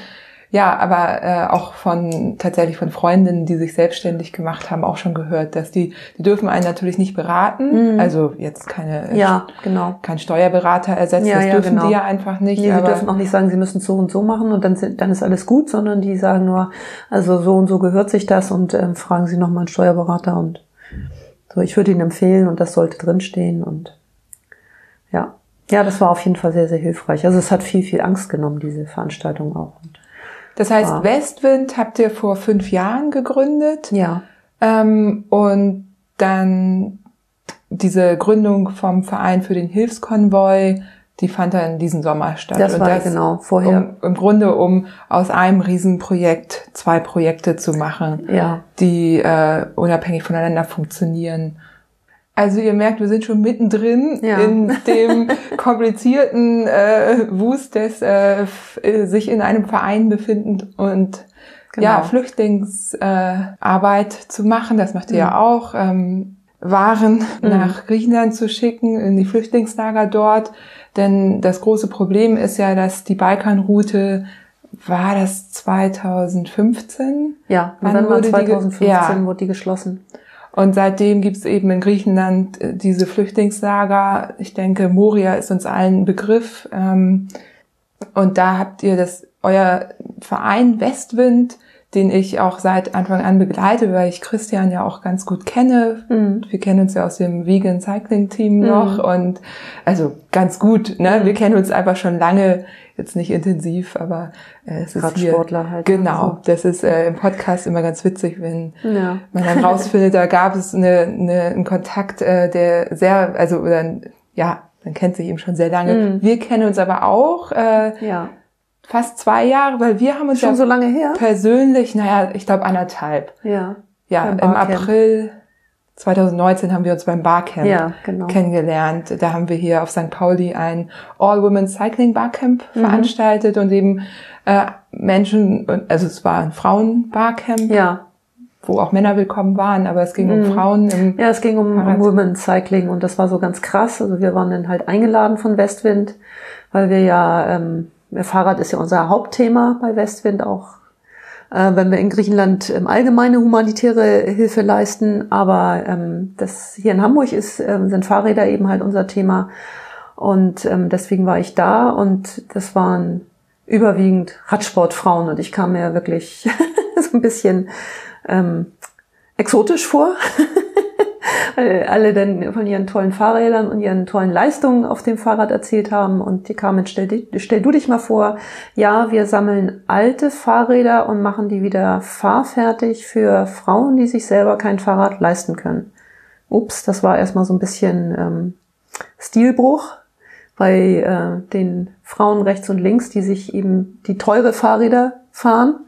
ja, aber äh, auch von tatsächlich von Freundinnen, die sich selbstständig gemacht haben, auch schon gehört, dass die, die dürfen einen natürlich nicht beraten. Mhm. Also jetzt keine, ja, genau. kein Steuerberater ersetzen, ja, das ja, dürfen genau. die ja einfach nicht. Nee, aber sie dürfen auch nicht sagen, sie müssen so und so machen und dann, sind, dann ist alles gut, sondern die sagen nur, also so und so gehört sich das und ähm, fragen sie nochmal einen Steuerberater und so. Ich würde Ihnen empfehlen und das sollte drinstehen und ja. Ja, das war auf jeden Fall sehr, sehr hilfreich. Also es hat viel, viel Angst genommen, diese Veranstaltung auch. Und das heißt, ah. Westwind habt ihr vor fünf Jahren gegründet. Ja. Ähm, und dann diese Gründung vom Verein für den Hilfskonvoi, die fand dann diesen Sommer statt. Das war das, genau vorher. Um, Im Grunde, um aus einem Riesenprojekt zwei Projekte zu machen, ja. die äh, unabhängig voneinander funktionieren. Also ihr merkt, wir sind schon mittendrin ja. in dem komplizierten äh, Wust des äh, äh, sich in einem Verein befindend und genau. ja Flüchtlingsarbeit äh, zu machen. Das macht ihr mhm. ja auch. Ähm, Waren mhm. nach Griechenland zu schicken in die Flüchtlingslager dort, denn das große Problem ist ja, dass die Balkanroute war das 2015? Ja, November 2015 die, ja. wurde die geschlossen. Und seitdem gibt es eben in Griechenland äh, diese Flüchtlingslager. Ich denke, Moria ist uns allen ein Begriff. Ähm, und da habt ihr das, euer Verein Westwind, den ich auch seit Anfang an begleite, weil ich Christian ja auch ganz gut kenne. Mhm. Wir kennen uns ja aus dem Vegan Cycling Team noch mhm. und also ganz gut. Ne? Mhm. Wir kennen uns einfach schon lange jetzt nicht intensiv, aber äh, es ist hier, halt. Genau, das ist äh, im Podcast immer ganz witzig, wenn ja. man dann rausfindet, da gab es eine, eine, einen Kontakt, äh, der sehr, also oder ja, man kennt sich eben schon sehr lange. Mhm. Wir kennen uns aber auch. Äh, ja fast zwei Jahre, weil wir haben uns schon ja so lange her persönlich, naja, ich glaube anderthalb. Ja. Ja, im April 2019 haben wir uns beim Barcamp ja, genau. kennengelernt. Da haben wir hier auf St. Pauli ein All-Women Cycling Barcamp mhm. veranstaltet und eben äh, Menschen, also es war ein Frauen-Barcamp. Ja. Wo auch Männer willkommen waren, aber es ging mhm. um Frauen im Ja, es ging um, um Women Cycling und das war so ganz krass. Also wir waren dann halt eingeladen von Westwind, weil wir ja, ähm, Fahrrad ist ja unser Hauptthema bei Westwind auch wenn wir in Griechenland ähm, allgemeine humanitäre Hilfe leisten. Aber ähm, das hier in Hamburg ist, ähm, sind Fahrräder eben halt unser Thema. Und ähm, deswegen war ich da und das waren überwiegend Radsportfrauen und ich kam mir wirklich so ein bisschen ähm, exotisch vor. alle dann von ihren tollen Fahrrädern und ihren tollen Leistungen auf dem Fahrrad erzählt haben. Und die kamen, stell, stell du dich mal vor, ja, wir sammeln alte Fahrräder und machen die wieder fahrfertig für Frauen, die sich selber kein Fahrrad leisten können. Ups, das war erstmal so ein bisschen ähm, Stilbruch bei äh, den Frauen rechts und links, die sich eben die teure Fahrräder fahren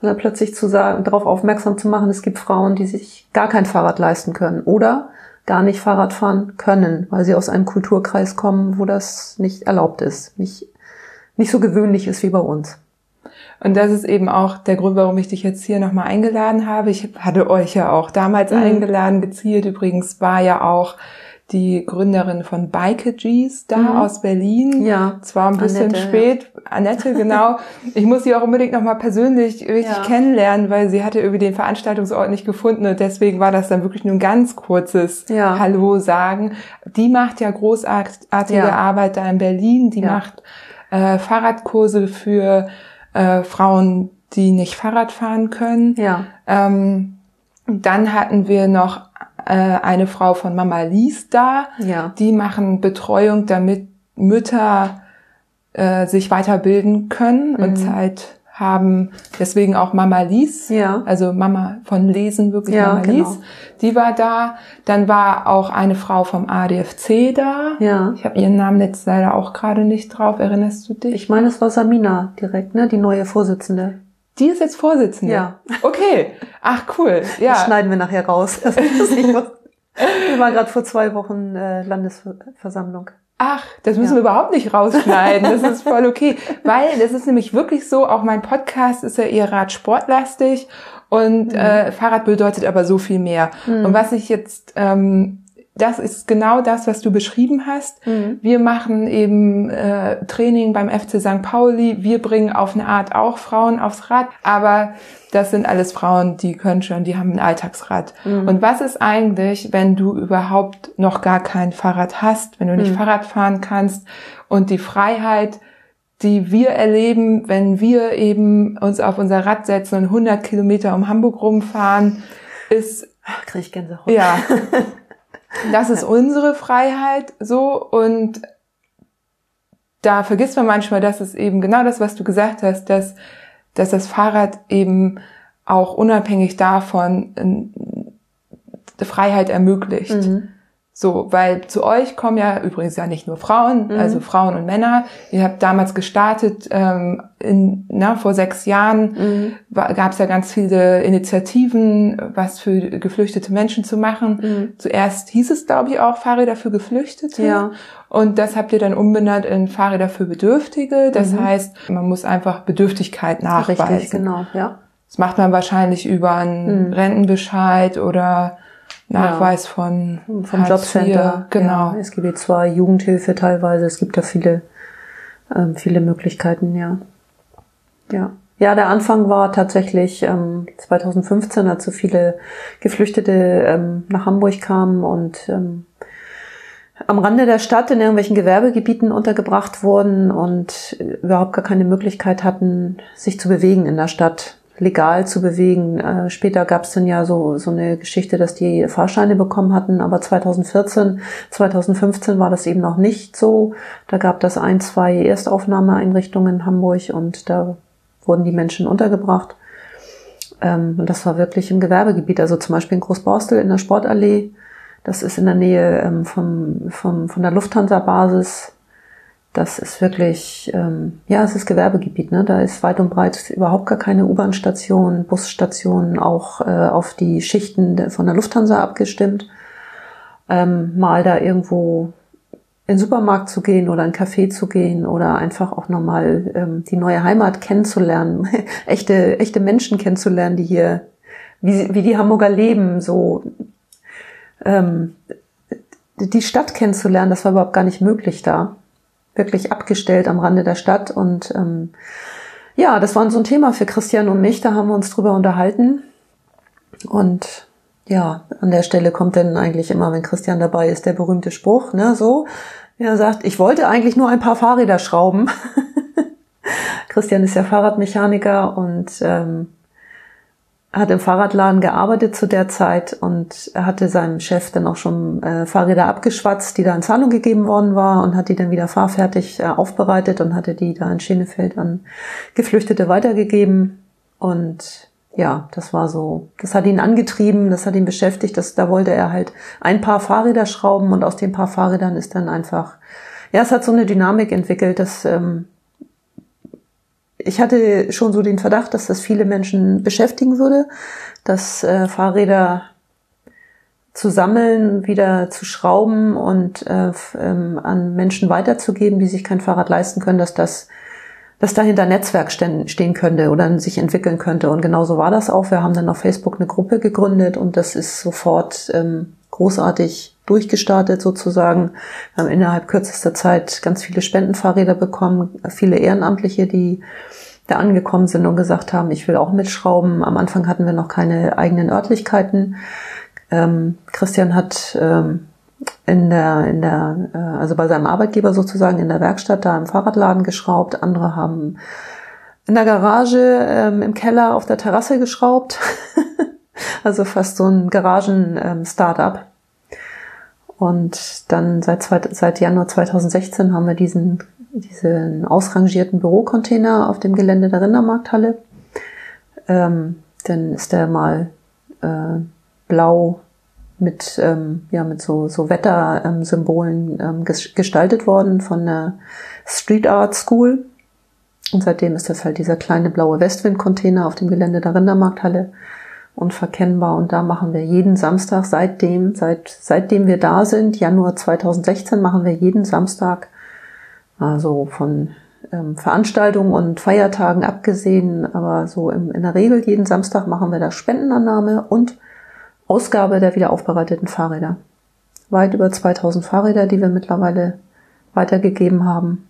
dann plötzlich zu sagen, darauf aufmerksam zu machen, es gibt Frauen, die sich gar kein Fahrrad leisten können oder gar nicht Fahrrad fahren können, weil sie aus einem Kulturkreis kommen, wo das nicht erlaubt ist, nicht, nicht so gewöhnlich ist wie bei uns. Und das ist eben auch der Grund, warum ich dich jetzt hier nochmal eingeladen habe. Ich hatte euch ja auch damals mhm. eingeladen, gezielt. Übrigens war ja auch die Gründerin von Bikeagees da mhm. aus Berlin. Ja. Zwar ein bisschen Annette, spät, ja. Annette, genau. ich muss sie auch unbedingt nochmal persönlich richtig ja. kennenlernen, weil sie hatte irgendwie den Veranstaltungsort nicht gefunden und deswegen war das dann wirklich nur ein ganz kurzes ja. Hallo sagen. Die macht ja großartige. Arbeit da in Berlin. Die macht äh, Fahrradkurse für äh, Frauen, die nicht Fahrrad fahren können. Ja. Ähm, dann hatten wir noch äh, eine Frau von Mama Lies da. Ja. Die machen Betreuung, damit Mütter äh, sich weiterbilden können mhm. und Zeit haben. Deswegen auch Mama Lies. Ja. Also Mama von Lesen, wirklich ja, Mama genau. Lies. Die war da. Dann war auch eine Frau vom ADFC da. Ja. Ich habe ihren Namen jetzt leider auch gerade nicht drauf. Erinnerst du dich? Ich meine, es war Samina direkt, ne? Die neue Vorsitzende. Die ist jetzt Vorsitzende? Ja. Okay. Ach, cool. Ja. Das schneiden wir nachher raus. Das wir waren gerade vor zwei Wochen äh, Landesversammlung. Ach, das müssen ja. wir überhaupt nicht rausschneiden. Das ist voll okay. Weil das ist nämlich wirklich so, auch mein Podcast ist ja eher Radsportlastig und mhm. äh, Fahrrad bedeutet aber so viel mehr. Mhm. Und was ich jetzt ähm, das ist genau das, was du beschrieben hast. Mhm. Wir machen eben äh, Training beim FC St. Pauli. Wir bringen auf eine Art auch Frauen aufs Rad, aber das sind alles Frauen, die können schon, die haben ein Alltagsrad. Mhm. Und was ist eigentlich, wenn du überhaupt noch gar kein Fahrrad hast, wenn du nicht mhm. Fahrrad fahren kannst und die Freiheit, die wir erleben, wenn wir eben uns auf unser Rad setzen und 100 Kilometer um Hamburg rumfahren, ist Ach, krieg ich Gänsehaut. Ja. Das ist unsere Freiheit so und da vergisst man manchmal, dass es eben genau das, was du gesagt hast, dass, dass das Fahrrad eben auch unabhängig davon äh, Freiheit ermöglicht. Mhm. So, weil zu euch kommen ja übrigens ja nicht nur Frauen, mhm. also Frauen und Männer. Ihr habt damals gestartet, ähm, in, na, vor sechs Jahren mhm. gab es ja ganz viele Initiativen, was für geflüchtete Menschen zu machen. Mhm. Zuerst hieß es, glaube ich, auch Fahrräder für Geflüchtete. Ja. Und das habt ihr dann umbenannt in Fahrräder für Bedürftige. Das mhm. heißt, man muss einfach Bedürftigkeit nachweisen. Richtig, genau, ja. Das macht man wahrscheinlich über einen mhm. Rentenbescheid oder Nachweis ja. von vom Jobcenter, genau. Ja, SGB II, Jugendhilfe teilweise. Es gibt da viele ähm, viele Möglichkeiten, ja. Ja. Ja, der Anfang war tatsächlich ähm, 2015, als so viele Geflüchtete ähm, nach Hamburg kamen und ähm, am Rande der Stadt in irgendwelchen Gewerbegebieten untergebracht wurden und überhaupt gar keine Möglichkeit hatten, sich zu bewegen in der Stadt legal zu bewegen. Äh, später gab es dann ja so, so eine Geschichte, dass die Fahrscheine bekommen hatten, aber 2014, 2015 war das eben noch nicht so. Da gab das ein, zwei Erstaufnahmeeinrichtungen in Hamburg und da wurden die Menschen untergebracht. Ähm, und das war wirklich im Gewerbegebiet, also zum Beispiel in Großborstel in der Sportallee. Das ist in der Nähe ähm, vom, vom, von der Lufthansa-Basis das ist wirklich, ähm, ja, es ist Gewerbegebiet. Ne? Da ist weit und breit überhaupt gar keine U-Bahn-Station, Busstationen, auch äh, auf die Schichten von der Lufthansa abgestimmt. Ähm, mal da irgendwo in den Supermarkt zu gehen oder in ein Café zu gehen oder einfach auch nochmal ähm, die neue Heimat kennenzulernen, echte, echte Menschen kennenzulernen, die hier, wie, wie die Hamburger leben, so ähm, die Stadt kennenzulernen, das war überhaupt gar nicht möglich da wirklich abgestellt am Rande der Stadt. Und ähm, ja, das war so ein Thema für Christian und mich. Da haben wir uns drüber unterhalten. Und ja, an der Stelle kommt dann eigentlich immer, wenn Christian dabei ist, der berühmte Spruch, ne, so. Er sagt, ich wollte eigentlich nur ein paar Fahrräder schrauben. Christian ist ja Fahrradmechaniker und ähm, hat im Fahrradladen gearbeitet zu der Zeit und hatte seinem Chef dann auch schon äh, Fahrräder abgeschwatzt, die da in Zahlung gegeben worden war und hat die dann wieder fahrfertig äh, aufbereitet und hatte die da in Schenefeld an Geflüchtete weitergegeben. Und ja, das war so, das hat ihn angetrieben, das hat ihn beschäftigt, das, da wollte er halt ein paar Fahrräder schrauben und aus den paar Fahrrädern ist dann einfach, ja, es hat so eine Dynamik entwickelt, dass ähm, ich hatte schon so den Verdacht, dass das viele Menschen beschäftigen würde, dass äh, Fahrräder zu sammeln, wieder zu schrauben und äh, ähm, an Menschen weiterzugeben, die sich kein Fahrrad leisten können, dass das dass dahinter Netzwerk stehen könnte oder sich entwickeln könnte. Und genauso war das auch. Wir haben dann auf Facebook eine Gruppe gegründet und das ist sofort ähm, großartig durchgestartet sozusagen. Wir haben innerhalb kürzester Zeit ganz viele Spendenfahrräder bekommen, viele Ehrenamtliche, die da angekommen sind und gesagt haben, ich will auch mitschrauben. Am Anfang hatten wir noch keine eigenen Örtlichkeiten. Ähm, Christian hat ähm, in der, in der, äh, also bei seinem Arbeitgeber sozusagen in der Werkstatt da im Fahrradladen geschraubt. Andere haben in der Garage ähm, im Keller auf der Terrasse geschraubt. also fast so ein Garagen-Startup. Und dann seit, seit Januar 2016 haben wir diesen, diesen ausrangierten Bürocontainer auf dem Gelände der Rindermarkthalle. Ähm, dann ist der mal äh, blau mit, ähm, ja, mit so, so Wettersymbolen ähm, gestaltet worden von der Street Art School. Und seitdem ist das halt dieser kleine blaue Westwind-Container auf dem Gelände der Rindermarkthalle unverkennbar. Und da machen wir jeden Samstag, seitdem, seit, seitdem wir da sind, Januar 2016, machen wir jeden Samstag, also von ähm, Veranstaltungen und Feiertagen abgesehen, aber so im, in der Regel jeden Samstag machen wir da Spendenannahme und Ausgabe der wiederaufbereiteten Fahrräder. Weit über 2000 Fahrräder, die wir mittlerweile weitergegeben haben.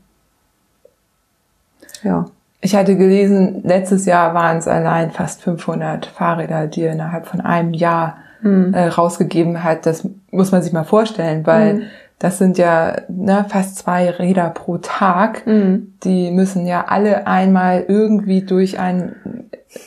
Ja. Ich hatte gelesen, letztes Jahr waren es allein fast 500 Fahrräder, die er innerhalb von einem Jahr mhm. äh, rausgegeben hat. Das muss man sich mal vorstellen, weil mhm. das sind ja ne, fast zwei Räder pro Tag. Mhm. Die müssen ja alle einmal irgendwie durch ein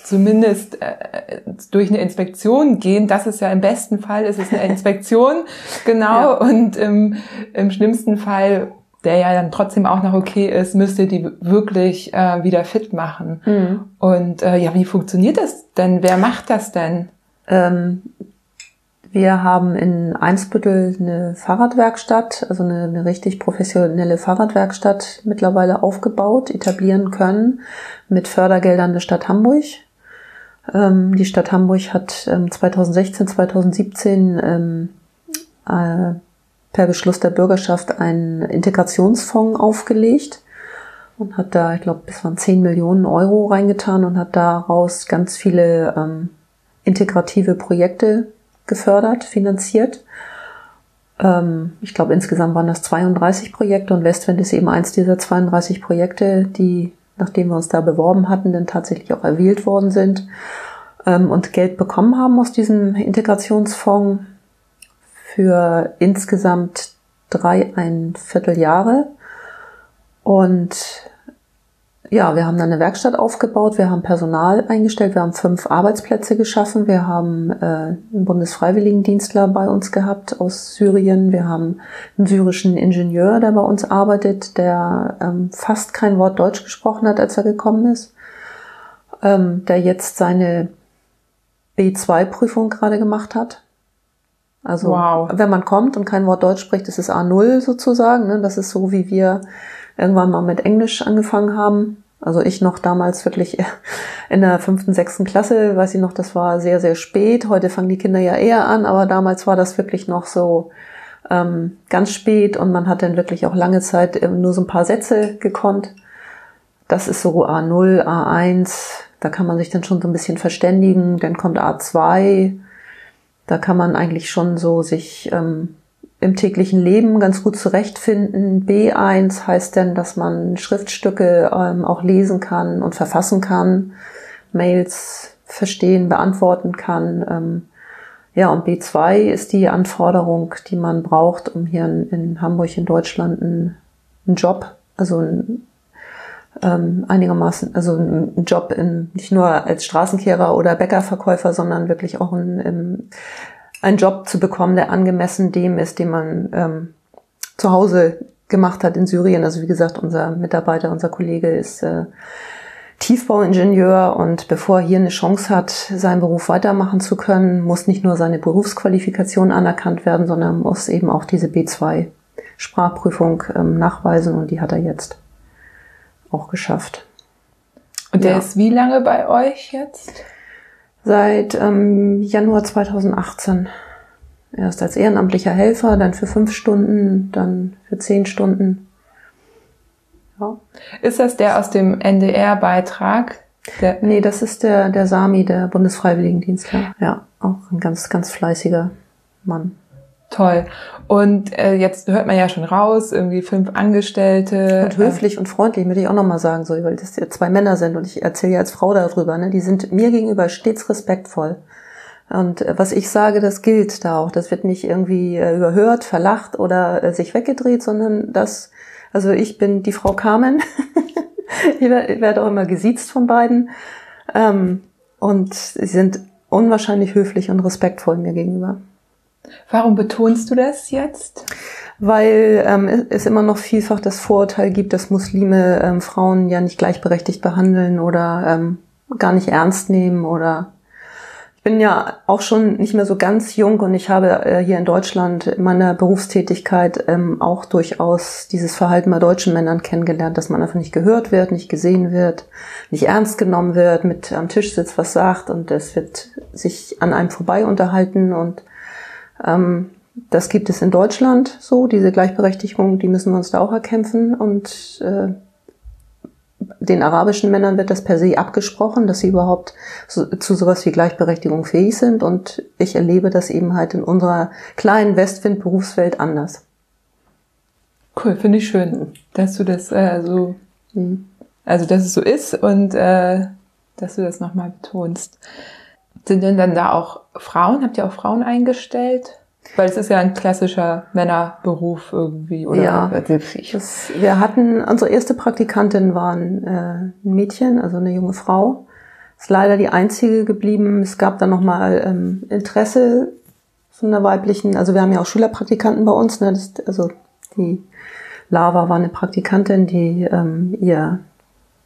zumindest äh, durch eine Inspektion gehen. Das ist ja im besten Fall ist es eine Inspektion, genau. Ja. Und im, im schlimmsten Fall der ja dann trotzdem auch noch okay ist, müsst ihr die wirklich äh, wieder fit machen. Mhm. Und äh, ja, wie funktioniert das denn? Wer macht das denn? Ähm, wir haben in Einsbüttel eine Fahrradwerkstatt, also eine, eine richtig professionelle Fahrradwerkstatt mittlerweile aufgebaut, etablieren können mit Fördergeldern der Stadt Hamburg. Ähm, die Stadt Hamburg hat ähm, 2016, 2017 ähm, äh, per Beschluss der Bürgerschaft einen Integrationsfonds aufgelegt und hat da, ich glaube, bis waren 10 Millionen Euro reingetan und hat daraus ganz viele ähm, integrative Projekte gefördert, finanziert. Ähm, ich glaube, insgesamt waren das 32 Projekte und Westwind ist eben eins dieser 32 Projekte, die, nachdem wir uns da beworben hatten, dann tatsächlich auch erwählt worden sind ähm, und Geld bekommen haben aus diesem Integrationsfonds für insgesamt drei, ein Vierteljahre. Und ja, wir haben dann eine Werkstatt aufgebaut, wir haben Personal eingestellt, wir haben fünf Arbeitsplätze geschaffen, wir haben äh, einen Bundesfreiwilligendienstler bei uns gehabt aus Syrien, wir haben einen syrischen Ingenieur, der bei uns arbeitet, der ähm, fast kein Wort Deutsch gesprochen hat, als er gekommen ist, ähm, der jetzt seine B2-Prüfung gerade gemacht hat. Also wow. wenn man kommt und kein Wort Deutsch spricht, ist es A0 sozusagen. Ne? Das ist so, wie wir irgendwann mal mit Englisch angefangen haben. Also ich noch damals wirklich in der fünften, sechsten Klasse, weiß ich noch, das war sehr, sehr spät. Heute fangen die Kinder ja eher an, aber damals war das wirklich noch so ähm, ganz spät und man hat dann wirklich auch lange Zeit nur so ein paar Sätze gekonnt. Das ist so A0, A1, da kann man sich dann schon so ein bisschen verständigen. Dann kommt A2, da kann man eigentlich schon so sich ähm, im täglichen Leben ganz gut zurechtfinden. B1 heißt denn, dass man Schriftstücke ähm, auch lesen kann und verfassen kann, Mails verstehen, beantworten kann. Ähm, ja, und B2 ist die Anforderung, die man braucht, um hier in, in Hamburg in Deutschland einen, einen Job, also einen ähm, einigermaßen, also ein Job in, nicht nur als Straßenkehrer oder Bäckerverkäufer, sondern wirklich auch ein, im, einen Job zu bekommen, der angemessen dem ist, den man ähm, zu Hause gemacht hat in Syrien. Also wie gesagt, unser Mitarbeiter, unser Kollege ist äh, Tiefbauingenieur und bevor er hier eine Chance hat, seinen Beruf weitermachen zu können, muss nicht nur seine Berufsqualifikation anerkannt werden, sondern muss eben auch diese B2 Sprachprüfung ähm, nachweisen und die hat er jetzt auch geschafft. Und der ja. ist wie lange bei euch jetzt? Seit ähm, Januar 2018. Erst als ehrenamtlicher Helfer, dann für fünf Stunden, dann für zehn Stunden. Ja. Ist das der aus dem NDR-Beitrag? Nee, das ist der, der Sami, der Bundesfreiwilligendienstler. Ja, auch ein ganz, ganz fleißiger Mann. Toll. Und äh, jetzt hört man ja schon raus, irgendwie fünf Angestellte. Und höflich äh, und freundlich, würde ich auch nochmal sagen, so, weil das ja zwei Männer sind und ich erzähle ja als Frau darüber, ne? Die sind mir gegenüber stets respektvoll. Und äh, was ich sage, das gilt da auch. Das wird nicht irgendwie äh, überhört, verlacht oder äh, sich weggedreht, sondern das, also ich bin die Frau Carmen. ich werde auch immer gesiezt von beiden. Ähm, und sie sind unwahrscheinlich höflich und respektvoll mir gegenüber. Warum betonst du das jetzt? Weil ähm, es immer noch vielfach das Vorurteil gibt, dass Muslime ähm, Frauen ja nicht gleichberechtigt behandeln oder ähm, gar nicht ernst nehmen oder ich bin ja auch schon nicht mehr so ganz jung und ich habe äh, hier in Deutschland in meiner Berufstätigkeit ähm, auch durchaus dieses Verhalten bei deutschen Männern kennengelernt, dass man einfach nicht gehört wird, nicht gesehen wird, nicht ernst genommen wird, mit am Tisch sitzt, was sagt und es wird sich an einem vorbei unterhalten und das gibt es in Deutschland so, diese Gleichberechtigung, die müssen wir uns da auch erkämpfen. Und äh, den arabischen Männern wird das per se abgesprochen, dass sie überhaupt so, zu sowas wie Gleichberechtigung fähig sind. Und ich erlebe das eben halt in unserer kleinen Westwind-Berufswelt anders. Cool, finde ich schön, dass du das äh, so, mhm. also dass es so ist und äh, dass du das nochmal betonst. Sind denn dann da auch Frauen? Habt ihr auch Frauen eingestellt? Weil es ist ja ein klassischer Männerberuf irgendwie, oder? Ja, das, wir hatten, unsere erste Praktikantin war ein, äh, ein Mädchen, also eine junge Frau. Ist leider die einzige geblieben. Es gab dann nochmal ähm, Interesse von einer weiblichen, also wir haben ja auch Schülerpraktikanten bei uns, ne? Das, also die Lava war eine Praktikantin, die ähm, ihr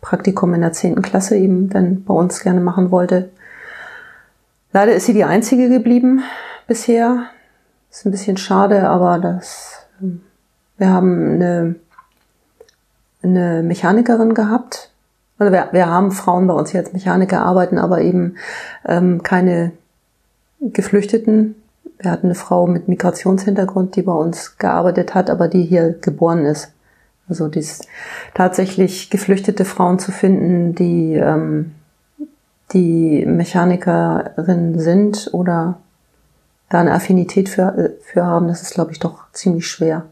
Praktikum in der zehnten Klasse eben dann bei uns gerne machen wollte. Leider ist sie die einzige geblieben bisher. Ist ein bisschen schade, aber das, ähm, wir haben eine, eine Mechanikerin gehabt. Also wir, wir haben Frauen bei uns, die als Mechaniker arbeiten, aber eben ähm, keine Geflüchteten. Wir hatten eine Frau mit Migrationshintergrund, die bei uns gearbeitet hat, aber die hier geboren ist. Also dies tatsächlich geflüchtete Frauen zu finden, die ähm, die Mechanikerin sind oder da eine Affinität für, für haben, das ist, glaube ich, doch ziemlich schwer.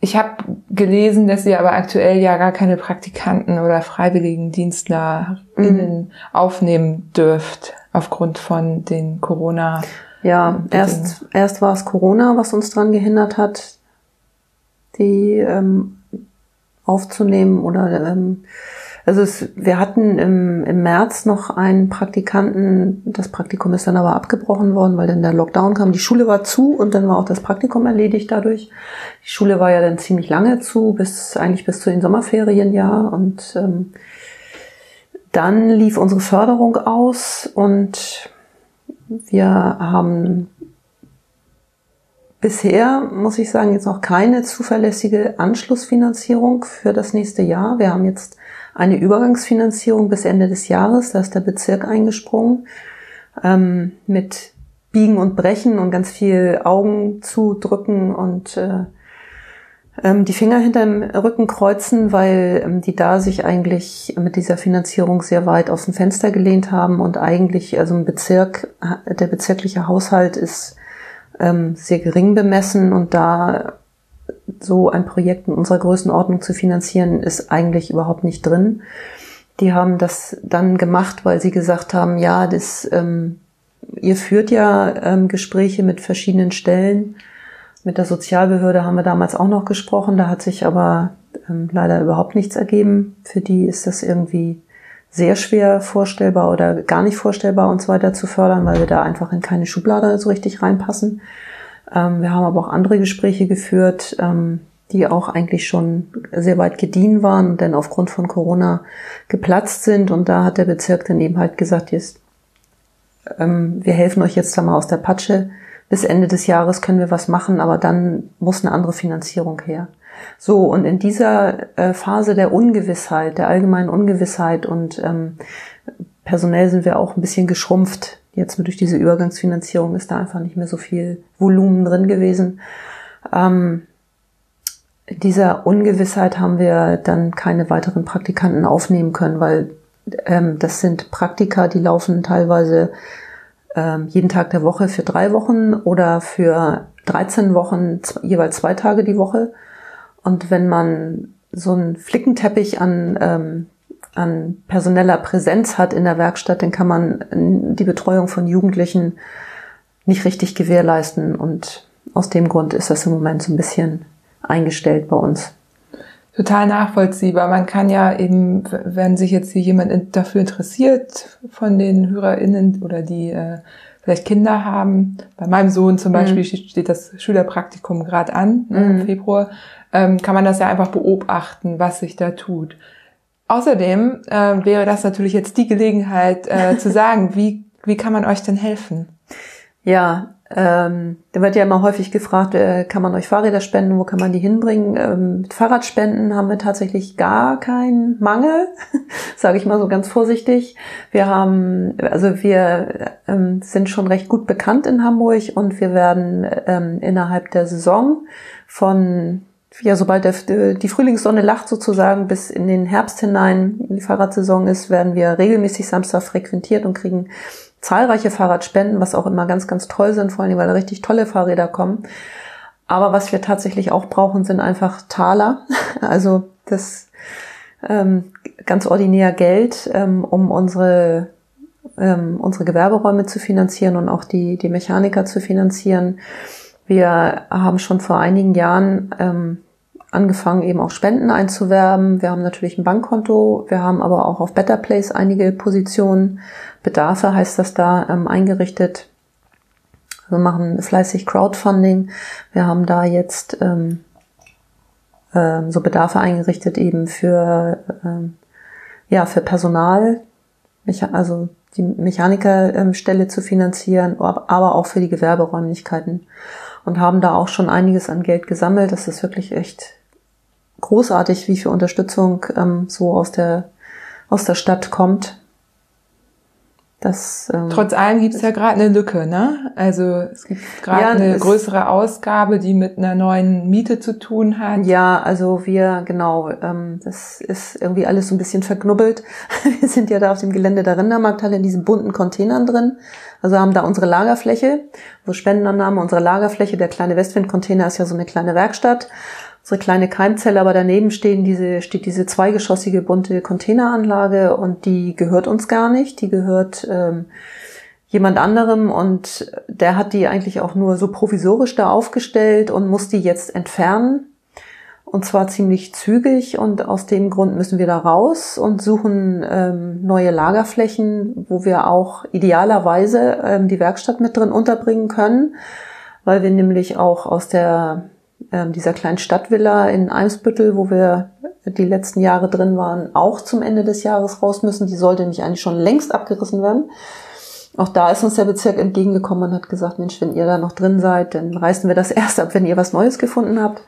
Ich habe gelesen, dass ihr aber aktuell ja gar keine Praktikanten oder Freiwilligendienstlerinnen mhm. aufnehmen dürft aufgrund von den Corona. Ja, erst erst war es Corona, was uns daran gehindert hat, die ähm, aufzunehmen oder ähm, also es, wir hatten im, im März noch einen Praktikanten, das Praktikum ist dann aber abgebrochen worden, weil dann der Lockdown kam. Die Schule war zu und dann war auch das Praktikum erledigt dadurch. Die Schule war ja dann ziemlich lange zu, bis eigentlich bis zu den Sommerferien ja. Und ähm, dann lief unsere Förderung aus und wir haben bisher, muss ich sagen, jetzt noch keine zuverlässige Anschlussfinanzierung für das nächste Jahr. Wir haben jetzt eine Übergangsfinanzierung bis Ende des Jahres. Da ist der Bezirk eingesprungen ähm, mit Biegen und Brechen und ganz viel Augen zudrücken und äh, ähm, die Finger hinterm Rücken kreuzen, weil ähm, die da sich eigentlich mit dieser Finanzierung sehr weit aus dem Fenster gelehnt haben und eigentlich, also ein Bezirk, der bezirkliche Haushalt ist ähm, sehr gering bemessen und da so ein Projekt in unserer Größenordnung zu finanzieren, ist eigentlich überhaupt nicht drin. Die haben das dann gemacht, weil sie gesagt haben, ja, das, ähm, ihr führt ja ähm, Gespräche mit verschiedenen Stellen. Mit der Sozialbehörde haben wir damals auch noch gesprochen. Da hat sich aber ähm, leider überhaupt nichts ergeben. Für die ist das irgendwie sehr schwer vorstellbar oder gar nicht vorstellbar, uns weiter zu fördern, weil wir da einfach in keine Schublade so richtig reinpassen. Ähm, wir haben aber auch andere Gespräche geführt, ähm, die auch eigentlich schon sehr weit gediehen waren und dann aufgrund von Corona geplatzt sind. Und da hat der Bezirk dann eben halt gesagt, jetzt, ähm, wir helfen euch jetzt da mal aus der Patsche. Bis Ende des Jahres können wir was machen, aber dann muss eine andere Finanzierung her. So, und in dieser äh, Phase der Ungewissheit, der allgemeinen Ungewissheit und ähm, personell sind wir auch ein bisschen geschrumpft. Jetzt durch diese Übergangsfinanzierung ist da einfach nicht mehr so viel Volumen drin gewesen. Ähm, dieser Ungewissheit haben wir dann keine weiteren Praktikanten aufnehmen können, weil ähm, das sind Praktika, die laufen teilweise ähm, jeden Tag der Woche für drei Wochen oder für 13 Wochen jeweils zwei Tage die Woche. Und wenn man so einen Flickenteppich an, ähm, an personeller Präsenz hat in der Werkstatt, dann kann man die Betreuung von Jugendlichen nicht richtig gewährleisten. Und aus dem Grund ist das im Moment so ein bisschen eingestellt bei uns. Total nachvollziehbar. Man kann ja eben, wenn sich jetzt hier jemand dafür interessiert, von den HörerInnen oder die äh, vielleicht Kinder haben. Bei meinem Sohn zum mhm. Beispiel mhm. steht das Schülerpraktikum gerade an, ne, mhm. im Februar ähm, kann man das ja einfach beobachten, was sich da tut. Außerdem äh, wäre das natürlich jetzt die Gelegenheit äh, zu sagen, wie, wie kann man euch denn helfen? Ja, ähm, da wird ja immer häufig gefragt, äh, kann man euch Fahrräder spenden, wo kann man die hinbringen? Ähm, mit Fahrradspenden haben wir tatsächlich gar keinen Mangel, sage ich mal so ganz vorsichtig. Wir haben, also wir ähm, sind schon recht gut bekannt in Hamburg und wir werden ähm, innerhalb der Saison von ja, sobald der, die Frühlingssonne lacht sozusagen bis in den Herbst hinein, in die Fahrradsaison ist, werden wir regelmäßig Samstag frequentiert und kriegen zahlreiche Fahrradspenden, was auch immer ganz, ganz toll sind, vor allem, weil richtig tolle Fahrräder kommen. Aber was wir tatsächlich auch brauchen, sind einfach Taler. Also das ähm, ganz ordinär Geld, ähm, um unsere ähm, unsere Gewerberäume zu finanzieren und auch die die Mechaniker zu finanzieren. Wir haben schon vor einigen Jahren ähm, angefangen, eben auch Spenden einzuwerben. Wir haben natürlich ein Bankkonto, wir haben aber auch auf Better Place einige Positionen, Bedarfe heißt das da, ähm, eingerichtet. Wir machen fleißig Crowdfunding. Wir haben da jetzt ähm, ähm, so Bedarfe eingerichtet eben für ähm, ja für Personal, also die Mechanikerstelle zu finanzieren, aber auch für die Gewerberäumlichkeiten und haben da auch schon einiges an Geld gesammelt. Das ist wirklich echt großartig, wie viel Unterstützung ähm, so aus der, aus der Stadt kommt. Das, ähm, Trotz allem gibt es ja gerade eine Lücke, ne? Also es gibt gerade ja, eine größere Ausgabe, die mit einer neuen Miete zu tun hat. Ja, also wir, genau, ähm, das ist irgendwie alles so ein bisschen verknubbelt. wir sind ja da auf dem Gelände der Rindermarkthalle in diesen bunten Containern drin. Also haben da unsere Lagerfläche, wo Spendenannahme, unsere Lagerfläche, der kleine Westwind-Container ist ja so eine kleine Werkstatt unsere kleine Keimzelle, aber daneben stehen diese, steht diese zweigeschossige bunte Containeranlage und die gehört uns gar nicht. Die gehört ähm, jemand anderem und der hat die eigentlich auch nur so provisorisch da aufgestellt und muss die jetzt entfernen. Und zwar ziemlich zügig und aus dem Grund müssen wir da raus und suchen ähm, neue Lagerflächen, wo wir auch idealerweise ähm, die Werkstatt mit drin unterbringen können, weil wir nämlich auch aus der dieser kleinen Stadtvilla in Eimsbüttel, wo wir die letzten Jahre drin waren, auch zum Ende des Jahres raus müssen. Die sollte nämlich eigentlich schon längst abgerissen werden. Auch da ist uns der Bezirk entgegengekommen und hat gesagt, Mensch, wenn ihr da noch drin seid, dann reißen wir das erst ab, wenn ihr was Neues gefunden habt.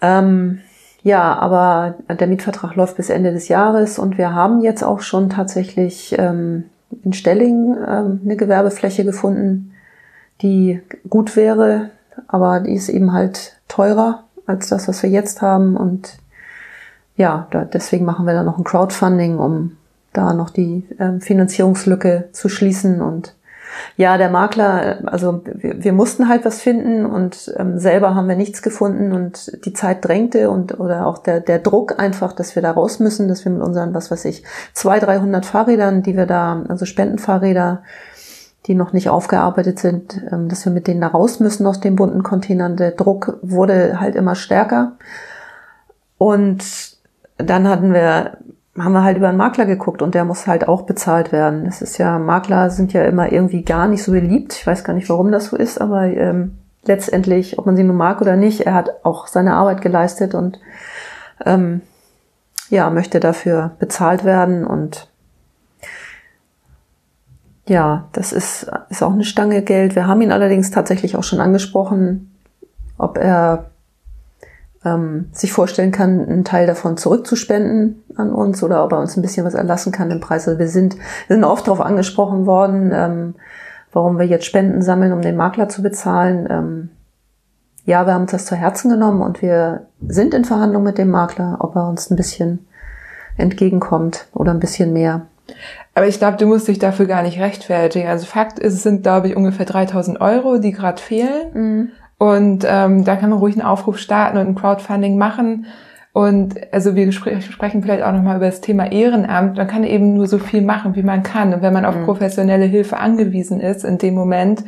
Ähm, ja, aber der Mietvertrag läuft bis Ende des Jahres und wir haben jetzt auch schon tatsächlich ähm, in Stelling ähm, eine Gewerbefläche gefunden, die gut wäre aber die ist eben halt teurer als das, was wir jetzt haben. Und ja, da, deswegen machen wir da noch ein Crowdfunding, um da noch die ähm, Finanzierungslücke zu schließen. Und ja, der Makler, also wir, wir mussten halt was finden und ähm, selber haben wir nichts gefunden und die Zeit drängte und oder auch der, der Druck einfach, dass wir da raus müssen, dass wir mit unseren, was weiß ich, zwei, dreihundert Fahrrädern, die wir da, also Spendenfahrräder, die noch nicht aufgearbeitet sind, ähm, dass wir mit denen da raus müssen aus den bunten Containern. Der Druck wurde halt immer stärker. Und dann hatten wir, haben wir halt über einen Makler geguckt und der muss halt auch bezahlt werden. Es ist ja, Makler sind ja immer irgendwie gar nicht so beliebt. Ich weiß gar nicht, warum das so ist, aber ähm, letztendlich, ob man sie nun mag oder nicht, er hat auch seine Arbeit geleistet und ähm, ja, möchte dafür bezahlt werden und ja, das ist, ist auch eine Stange Geld. Wir haben ihn allerdings tatsächlich auch schon angesprochen, ob er ähm, sich vorstellen kann, einen Teil davon zurückzuspenden an uns oder ob er uns ein bisschen was erlassen kann im Preis. Also wir sind, wir sind oft darauf angesprochen worden, ähm, warum wir jetzt Spenden sammeln, um den Makler zu bezahlen. Ähm, ja, wir haben uns das zu Herzen genommen und wir sind in Verhandlung mit dem Makler, ob er uns ein bisschen entgegenkommt oder ein bisschen mehr. Aber ich glaube, du musst dich dafür gar nicht rechtfertigen. Also Fakt ist, es sind, glaube ich, ungefähr 3000 Euro, die gerade fehlen. Mhm. Und ähm, da kann man ruhig einen Aufruf starten und ein Crowdfunding machen. Und also wir sprechen vielleicht auch nochmal über das Thema Ehrenamt. Man kann eben nur so viel machen, wie man kann. Und wenn man auf mhm. professionelle Hilfe angewiesen ist in dem Moment,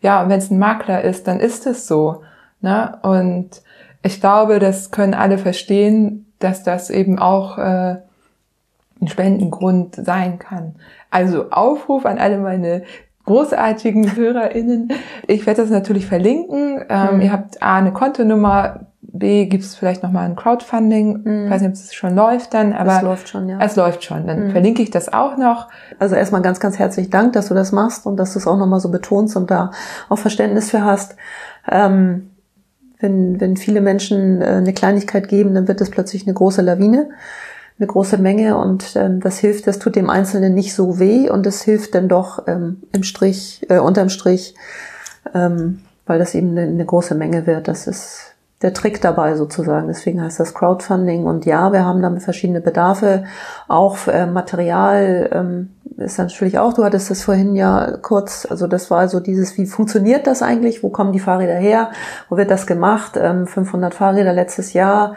ja, und wenn es ein Makler ist, dann ist es so. Ne? Und ich glaube, das können alle verstehen, dass das eben auch äh, ein Spendengrund sein kann. Also Aufruf an alle meine großartigen HörerInnen. Ich werde das natürlich verlinken. Ähm, mhm. Ihr habt A, eine Kontonummer, B, gibt es vielleicht nochmal ein Crowdfunding. Mhm. Ich weiß nicht, ob es schon läuft dann, aber es läuft schon, ja. Es läuft schon. Dann mhm. verlinke ich das auch noch. Also erstmal ganz, ganz herzlich Dank, dass du das machst und dass du es auch nochmal so betonst und da auch Verständnis für hast. Ähm, wenn, wenn viele Menschen äh, eine Kleinigkeit geben, dann wird es plötzlich eine große Lawine eine große Menge und ähm, das hilft, das tut dem Einzelnen nicht so weh und es hilft dann doch ähm, im Strich, äh, unterm Strich, ähm, weil das eben eine, eine große Menge wird. Das ist der Trick dabei sozusagen. Deswegen heißt das Crowdfunding. Und ja, wir haben damit verschiedene Bedarfe. Auch äh, Material ähm, ist natürlich auch, du hattest das vorhin ja kurz, also das war so dieses, wie funktioniert das eigentlich? Wo kommen die Fahrräder her? Wo wird das gemacht? Ähm, 500 Fahrräder letztes Jahr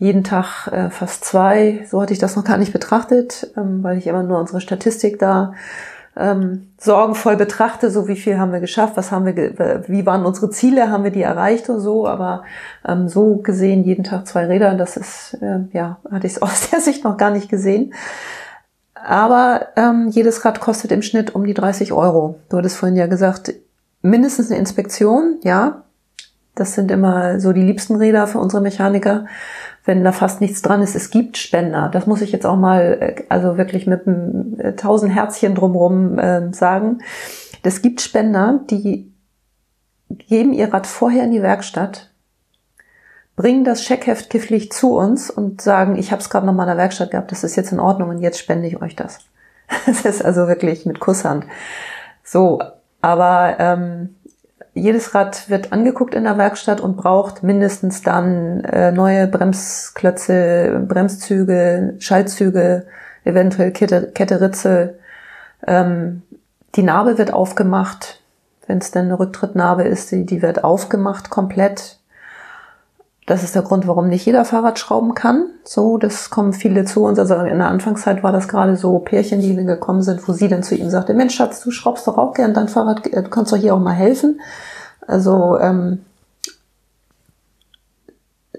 jeden Tag äh, fast zwei. So hatte ich das noch gar nicht betrachtet, ähm, weil ich immer nur unsere Statistik da ähm, sorgenvoll betrachte, so wie viel haben wir geschafft, was haben wir, wie waren unsere Ziele, haben wir die erreicht und so, aber ähm, so gesehen jeden Tag zwei Räder, das ist, äh, ja, hatte ich es aus der Sicht noch gar nicht gesehen. Aber ähm, jedes Rad kostet im Schnitt um die 30 Euro. Du hattest vorhin ja gesagt, mindestens eine Inspektion, ja. Das sind immer so die liebsten Räder für unsere Mechaniker wenn da fast nichts dran ist. Es gibt Spender. Das muss ich jetzt auch mal, äh, also wirklich mit einem äh, tausend Herzchen drumherum äh, sagen. Es gibt Spender, die geben ihr Rad vorher in die Werkstatt, bringen das Scheckheft kifflich zu uns und sagen, ich habe es gerade noch mal in der Werkstatt gehabt, das ist jetzt in Ordnung und jetzt spende ich euch das. Das ist also wirklich mit Kusshand. So, aber ähm, jedes Rad wird angeguckt in der Werkstatt und braucht mindestens dann äh, neue Bremsklötze, Bremszüge, Schaltzüge, eventuell Kette, Kette Ritze. Ähm, die Narbe wird aufgemacht, wenn es denn eine Rücktrittnarbe ist, die, die wird aufgemacht komplett. Das ist der Grund, warum nicht jeder Fahrrad schrauben kann. So, das kommen viele zu uns. Also in der Anfangszeit war das gerade so Pärchen, die gekommen sind, wo sie dann zu ihm sagte, Mensch, Schatz, du schraubst doch auch gern dein Fahrrad, du kannst doch hier auch mal helfen. Also ähm,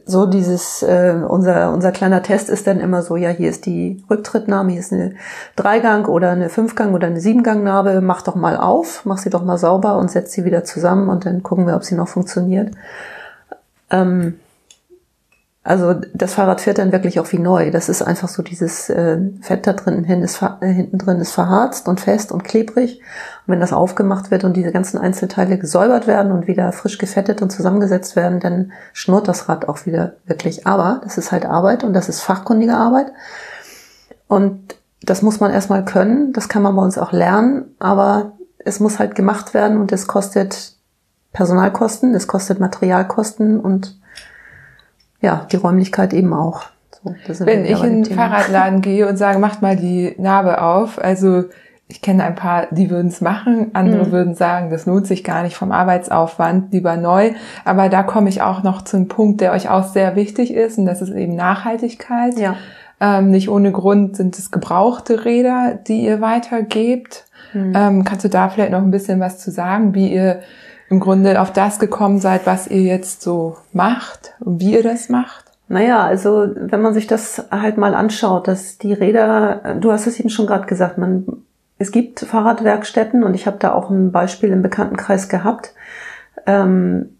so dieses, äh, unser, unser kleiner Test ist dann immer so, ja, hier ist die Rücktrittnahme, hier ist eine Dreigang oder eine Fünfgang oder eine Siebengangnarbe, mach doch mal auf, mach sie doch mal sauber und setz sie wieder zusammen und dann gucken wir, ob sie noch funktioniert. Ähm, also das Fahrrad fährt dann wirklich auch wie neu. Das ist einfach so dieses äh, Fett da drin hin ist, äh, hinten drin ist verharzt und fest und klebrig. Und wenn das aufgemacht wird und diese ganzen Einzelteile gesäubert werden und wieder frisch gefettet und zusammengesetzt werden, dann schnurrt das Rad auch wieder wirklich. Aber das ist halt Arbeit und das ist fachkundige Arbeit. Und das muss man erstmal können. Das kann man bei uns auch lernen. Aber es muss halt gemacht werden und es kostet Personalkosten, es kostet Materialkosten und ja, die Räumlichkeit eben auch. So, Wenn ich in den Fahrradladen gehe und sage, macht mal die Narbe auf, also ich kenne ein paar, die würden es machen, andere mhm. würden sagen, das lohnt sich gar nicht vom Arbeitsaufwand, lieber neu. Aber da komme ich auch noch zu einem Punkt, der euch auch sehr wichtig ist, und das ist eben Nachhaltigkeit. Ja. Ähm, nicht ohne Grund sind es gebrauchte Räder, die ihr weitergebt. Mhm. Ähm, kannst du da vielleicht noch ein bisschen was zu sagen, wie ihr im Grunde auf das gekommen seid, was ihr jetzt so macht und wie ihr das macht? Naja, also wenn man sich das halt mal anschaut, dass die Räder, du hast es eben schon gerade gesagt, man, es gibt Fahrradwerkstätten und ich habe da auch ein Beispiel im Bekanntenkreis gehabt. Ähm,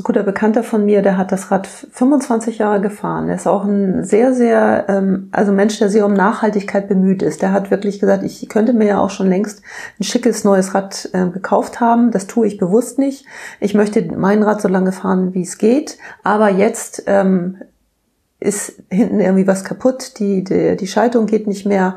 ein guter Bekannter von mir, der hat das Rad 25 Jahre gefahren. Er ist auch ein sehr, sehr, ähm, also Mensch, der sehr um Nachhaltigkeit bemüht ist. Der hat wirklich gesagt, ich könnte mir ja auch schon längst ein schickes neues Rad äh, gekauft haben. Das tue ich bewusst nicht. Ich möchte mein Rad so lange fahren, wie es geht. Aber jetzt ähm, ist hinten irgendwie was kaputt. Die, die, die Schaltung geht nicht mehr.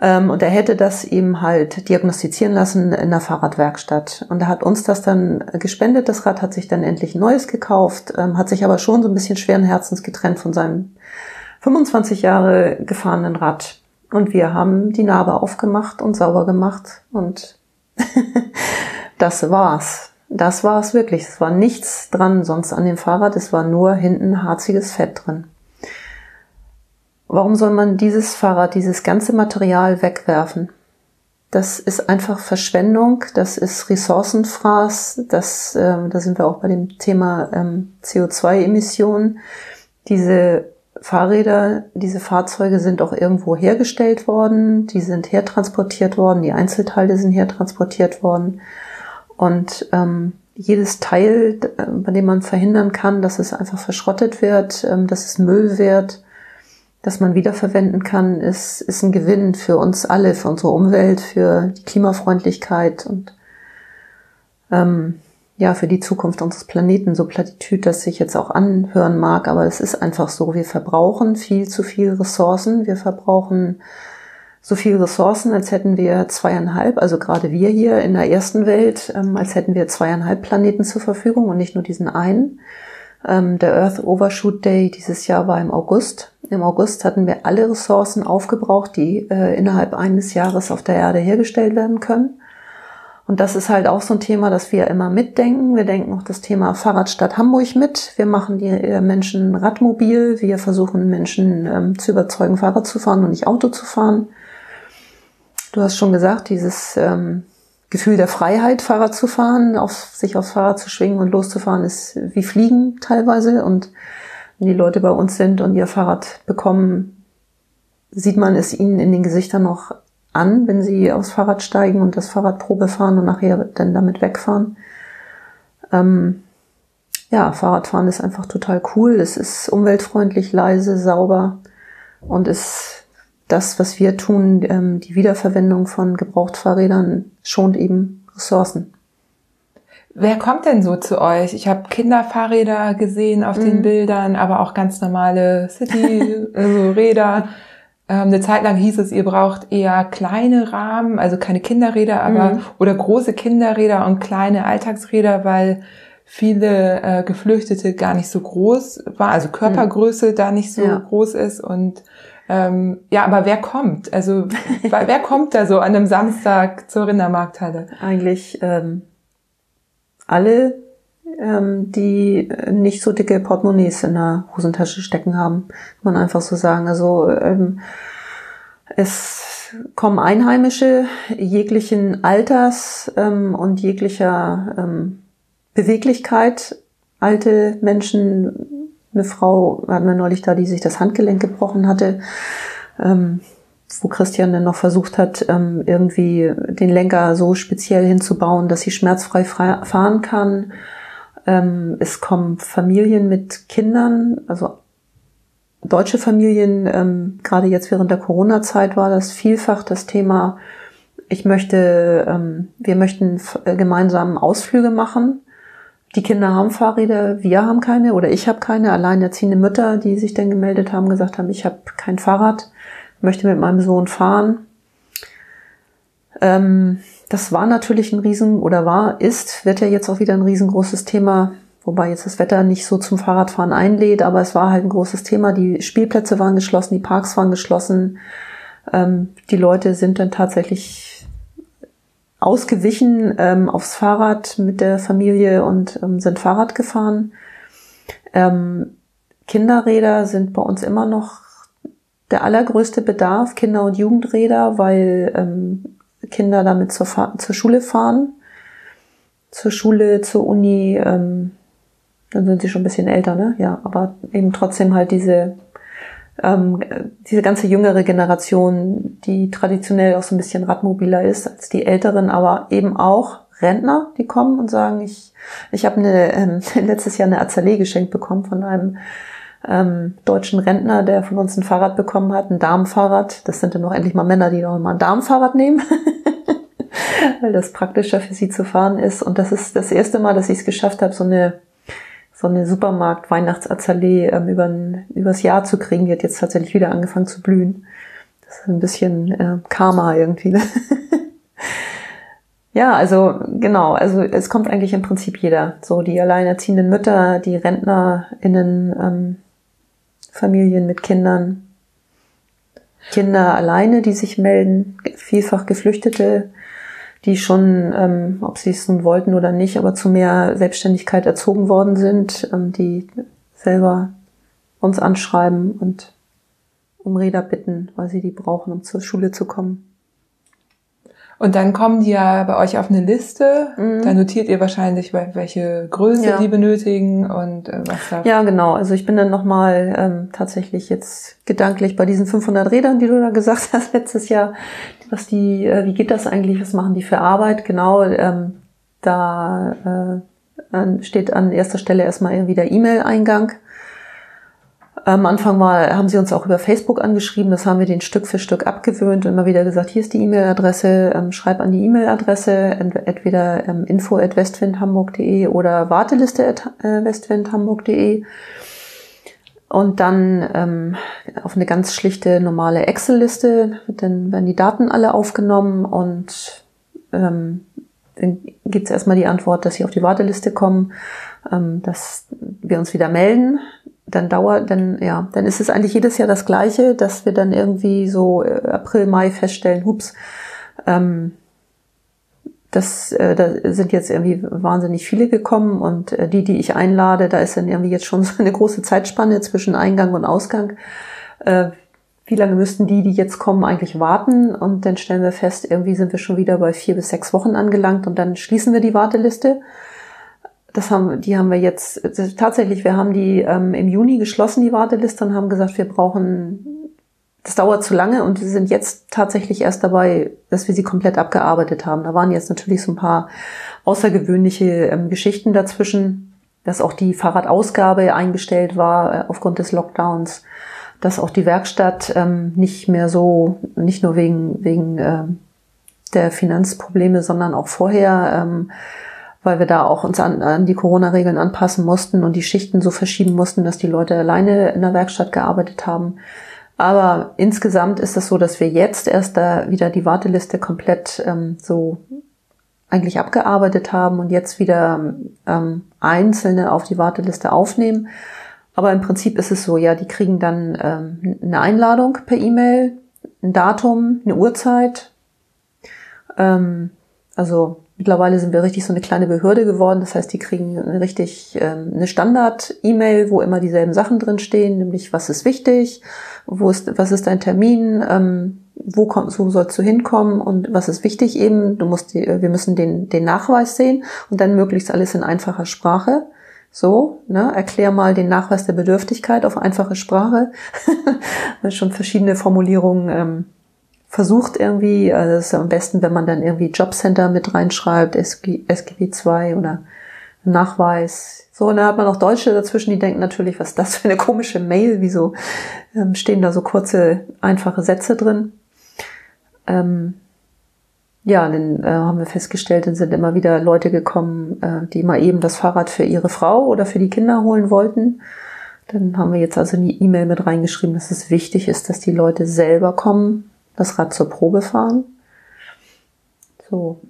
Ähm, und er hätte das eben halt diagnostizieren lassen in der Fahrradwerkstatt. Und er hat uns das dann gespendet. Das Rad hat sich dann endlich ein neues gekauft, ähm, hat sich aber schon so ein bisschen schweren Herzens getrennt von seinem 25 Jahre gefahrenen Rad. Und wir haben die Narbe aufgemacht und sauber gemacht. Und das war's. Das war's wirklich. Es war nichts dran sonst an dem Fahrrad. Es war nur hinten harziges Fett drin. Warum soll man dieses Fahrrad, dieses ganze Material wegwerfen? Das ist einfach Verschwendung, das ist Ressourcenfraß, das, äh, da sind wir auch bei dem Thema ähm, CO2-Emissionen. Diese Fahrräder, diese Fahrzeuge sind auch irgendwo hergestellt worden, die sind hertransportiert worden, die Einzelteile sind hertransportiert worden. Und ähm, jedes Teil, äh, bei dem man verhindern kann, dass es einfach verschrottet wird, ähm, dass es Müll wird, das man wiederverwenden kann, ist, ist ein Gewinn für uns alle, für unsere Umwelt, für die Klimafreundlichkeit und ähm, ja, für die Zukunft unseres Planeten. So Plattitüd, das sich jetzt auch anhören mag, aber es ist einfach so. Wir verbrauchen viel zu viel Ressourcen. Wir verbrauchen so viel Ressourcen, als hätten wir zweieinhalb, also gerade wir hier in der ersten Welt, ähm, als hätten wir zweieinhalb Planeten zur Verfügung und nicht nur diesen einen. Ähm, der Earth Overshoot Day dieses Jahr war im August. Im August hatten wir alle Ressourcen aufgebraucht, die äh, innerhalb eines Jahres auf der Erde hergestellt werden können. Und das ist halt auch so ein Thema, das wir immer mitdenken. Wir denken auch das Thema Fahrradstadt Hamburg mit. Wir machen die äh, Menschen radmobil. Wir versuchen Menschen ähm, zu überzeugen, Fahrrad zu fahren und nicht Auto zu fahren. Du hast schon gesagt, dieses ähm, Gefühl der Freiheit, Fahrrad zu fahren, auf, sich aufs Fahrrad zu schwingen und loszufahren, ist wie Fliegen teilweise. Und wenn die Leute bei uns sind und ihr Fahrrad bekommen, sieht man es ihnen in den Gesichtern noch an, wenn sie aufs Fahrrad steigen und das Fahrrad Probe fahren und nachher dann damit wegfahren. Ähm, ja, Fahrradfahren ist einfach total cool. Es ist umweltfreundlich, leise, sauber und ist das, was wir tun, ähm, die Wiederverwendung von Gebrauchtfahrrädern schont eben Ressourcen. Wer kommt denn so zu euch? Ich habe Kinderfahrräder gesehen auf mhm. den Bildern, aber auch ganz normale City-Räder. Also ähm, eine Zeit lang hieß es, ihr braucht eher kleine Rahmen, also keine Kinderräder, aber mhm. oder große Kinderräder und kleine Alltagsräder, weil viele äh, Geflüchtete gar nicht so groß war, also Körpergröße mhm. da nicht so ja. groß ist und ähm, ja, aber wer kommt? Also wer kommt da so an einem Samstag zur Rindermarkthalle? Eigentlich ähm, alle, ähm, die nicht so dicke Portemonnaies in der Hosentasche stecken haben, kann man einfach so sagen. Also ähm, es kommen Einheimische jeglichen Alters ähm, und jeglicher ähm, Beweglichkeit, alte Menschen, eine Frau, hatten wir neulich da, die sich das Handgelenk gebrochen hatte, ähm, wo Christian dann noch versucht hat, ähm, irgendwie den Lenker so speziell hinzubauen, dass sie schmerzfrei fahren kann. Ähm, es kommen Familien mit Kindern, also deutsche Familien, ähm, gerade jetzt während der Corona-Zeit war das vielfach das Thema, ich möchte, wir möchten gemeinsam Ausflüge machen die Kinder haben Fahrräder, wir haben keine oder ich habe keine. Alleinerziehende Mütter, die sich dann gemeldet haben, gesagt haben, ich habe kein Fahrrad, möchte mit meinem Sohn fahren. Ähm, das war natürlich ein Riesen oder war, ist, wird ja jetzt auch wieder ein riesengroßes Thema, wobei jetzt das Wetter nicht so zum Fahrradfahren einlädt, aber es war halt ein großes Thema. Die Spielplätze waren geschlossen, die Parks waren geschlossen. Ähm, die Leute sind dann tatsächlich ausgewichen ähm, aufs Fahrrad mit der Familie und ähm, sind Fahrrad gefahren. Ähm, Kinderräder sind bei uns immer noch der allergrößte Bedarf, Kinder- und Jugendräder, weil ähm, Kinder damit zur, zur Schule fahren, zur Schule, zur Uni, ähm, dann sind sie schon ein bisschen älter, ne? Ja, aber eben trotzdem halt diese ähm, diese ganze jüngere Generation, die traditionell auch so ein bisschen radmobiler ist als die Älteren, aber eben auch Rentner, die kommen und sagen, ich, ich habe eine, ähm, letztes Jahr eine Azalee geschenkt bekommen von einem ähm, deutschen Rentner, der von uns ein Fahrrad bekommen hat, ein Darmfahrrad. Das sind dann noch endlich mal Männer, die noch mal ein Darmfahrrad nehmen, weil das praktischer für sie zu fahren ist. Und das ist das erste Mal, dass ich es geschafft habe, so eine so eine Supermarkt-Weihnachtsazalee ähm, über übers Jahr zu kriegen. Die hat jetzt tatsächlich wieder angefangen zu blühen. Das ist ein bisschen äh, Karma irgendwie. Ne? ja, also genau, also es kommt eigentlich im Prinzip jeder. So die alleinerziehenden Mütter, die RentnerInnen, ähm, Familien mit Kindern, Kinder alleine, die sich melden, vielfach Geflüchtete, die schon, ähm, ob sie es nun wollten oder nicht, aber zu mehr Selbstständigkeit erzogen worden sind, ähm, die selber uns anschreiben und um Räder bitten, weil sie die brauchen, um zur Schule zu kommen. Und dann kommen die ja bei euch auf eine Liste. Mhm. Da notiert ihr wahrscheinlich, welche Größe ja. die benötigen und äh, was da. Ja, genau. Also ich bin dann nochmal ähm, tatsächlich jetzt gedanklich bei diesen 500 Rädern, die du da gesagt hast letztes Jahr. Was die, äh, wie geht das eigentlich? Was machen die für Arbeit? Genau. Ähm, da äh, steht an erster Stelle erstmal irgendwie der E-Mail-Eingang. Am Anfang war, haben sie uns auch über Facebook angeschrieben, das haben wir den Stück für Stück abgewöhnt und immer wieder gesagt, hier ist die E-Mail-Adresse, ähm, schreib an die E-Mail-Adresse, entweder ähm, info at westwindhamburg.de oder warteliste at äh, westwindhamburg.de und dann ähm, auf eine ganz schlichte normale Excel-Liste, dann werden die Daten alle aufgenommen und ähm, dann gibt es erstmal die Antwort, dass sie auf die Warteliste kommen, ähm, dass wir uns wieder melden dann dauert, dann, ja, dann ist es eigentlich jedes Jahr das Gleiche, dass wir dann irgendwie so äh, April, Mai feststellen, hups, ähm, das, äh, da sind jetzt irgendwie wahnsinnig viele gekommen und äh, die, die ich einlade, da ist dann irgendwie jetzt schon so eine große Zeitspanne zwischen Eingang und Ausgang. Äh, wie lange müssten die, die jetzt kommen, eigentlich warten? Und dann stellen wir fest, irgendwie sind wir schon wieder bei vier bis sechs Wochen angelangt und dann schließen wir die Warteliste. Das haben, die haben wir jetzt tatsächlich, wir haben die ähm, im Juni geschlossen, die Warteliste, und haben gesagt, wir brauchen, das dauert zu lange und wir sind jetzt tatsächlich erst dabei, dass wir sie komplett abgearbeitet haben. Da waren jetzt natürlich so ein paar außergewöhnliche ähm, Geschichten dazwischen, dass auch die Fahrradausgabe eingestellt war äh, aufgrund des Lockdowns, dass auch die Werkstatt ähm, nicht mehr so, nicht nur wegen, wegen äh, der Finanzprobleme, sondern auch vorher ähm, weil wir da auch uns an, an die Corona-Regeln anpassen mussten und die Schichten so verschieben mussten, dass die Leute alleine in der Werkstatt gearbeitet haben. Aber insgesamt ist es so, dass wir jetzt erst da wieder die Warteliste komplett ähm, so eigentlich abgearbeitet haben und jetzt wieder ähm, Einzelne auf die Warteliste aufnehmen. Aber im Prinzip ist es so, ja, die kriegen dann ähm, eine Einladung per E-Mail, ein Datum, eine Uhrzeit. Ähm, also Mittlerweile sind wir richtig so eine kleine Behörde geworden. Das heißt, die kriegen richtig ähm, eine Standard-E-Mail, wo immer dieselben Sachen drin stehen, nämlich was ist wichtig, wo ist, was ist dein Termin, ähm, wo, komm, wo sollst du hinkommen und was ist wichtig eben. Du musst die, wir müssen den, den Nachweis sehen und dann möglichst alles in einfacher Sprache. So, ne, erklär mal den Nachweis der Bedürftigkeit auf einfache Sprache. schon verschiedene Formulierungen ähm, versucht irgendwie, also es ist am besten, wenn man dann irgendwie Jobcenter mit reinschreibt, SG, SGB 2 oder Nachweis. So, und dann hat man auch Deutsche dazwischen, die denken natürlich, was ist das für eine komische Mail, wieso ähm, stehen da so kurze, einfache Sätze drin. Ähm, ja, dann äh, haben wir festgestellt, dann sind immer wieder Leute gekommen, äh, die mal eben das Fahrrad für ihre Frau oder für die Kinder holen wollten. Dann haben wir jetzt also in die E-Mail mit reingeschrieben, dass es wichtig ist, dass die Leute selber kommen, das Rad zur Probe fahren. So.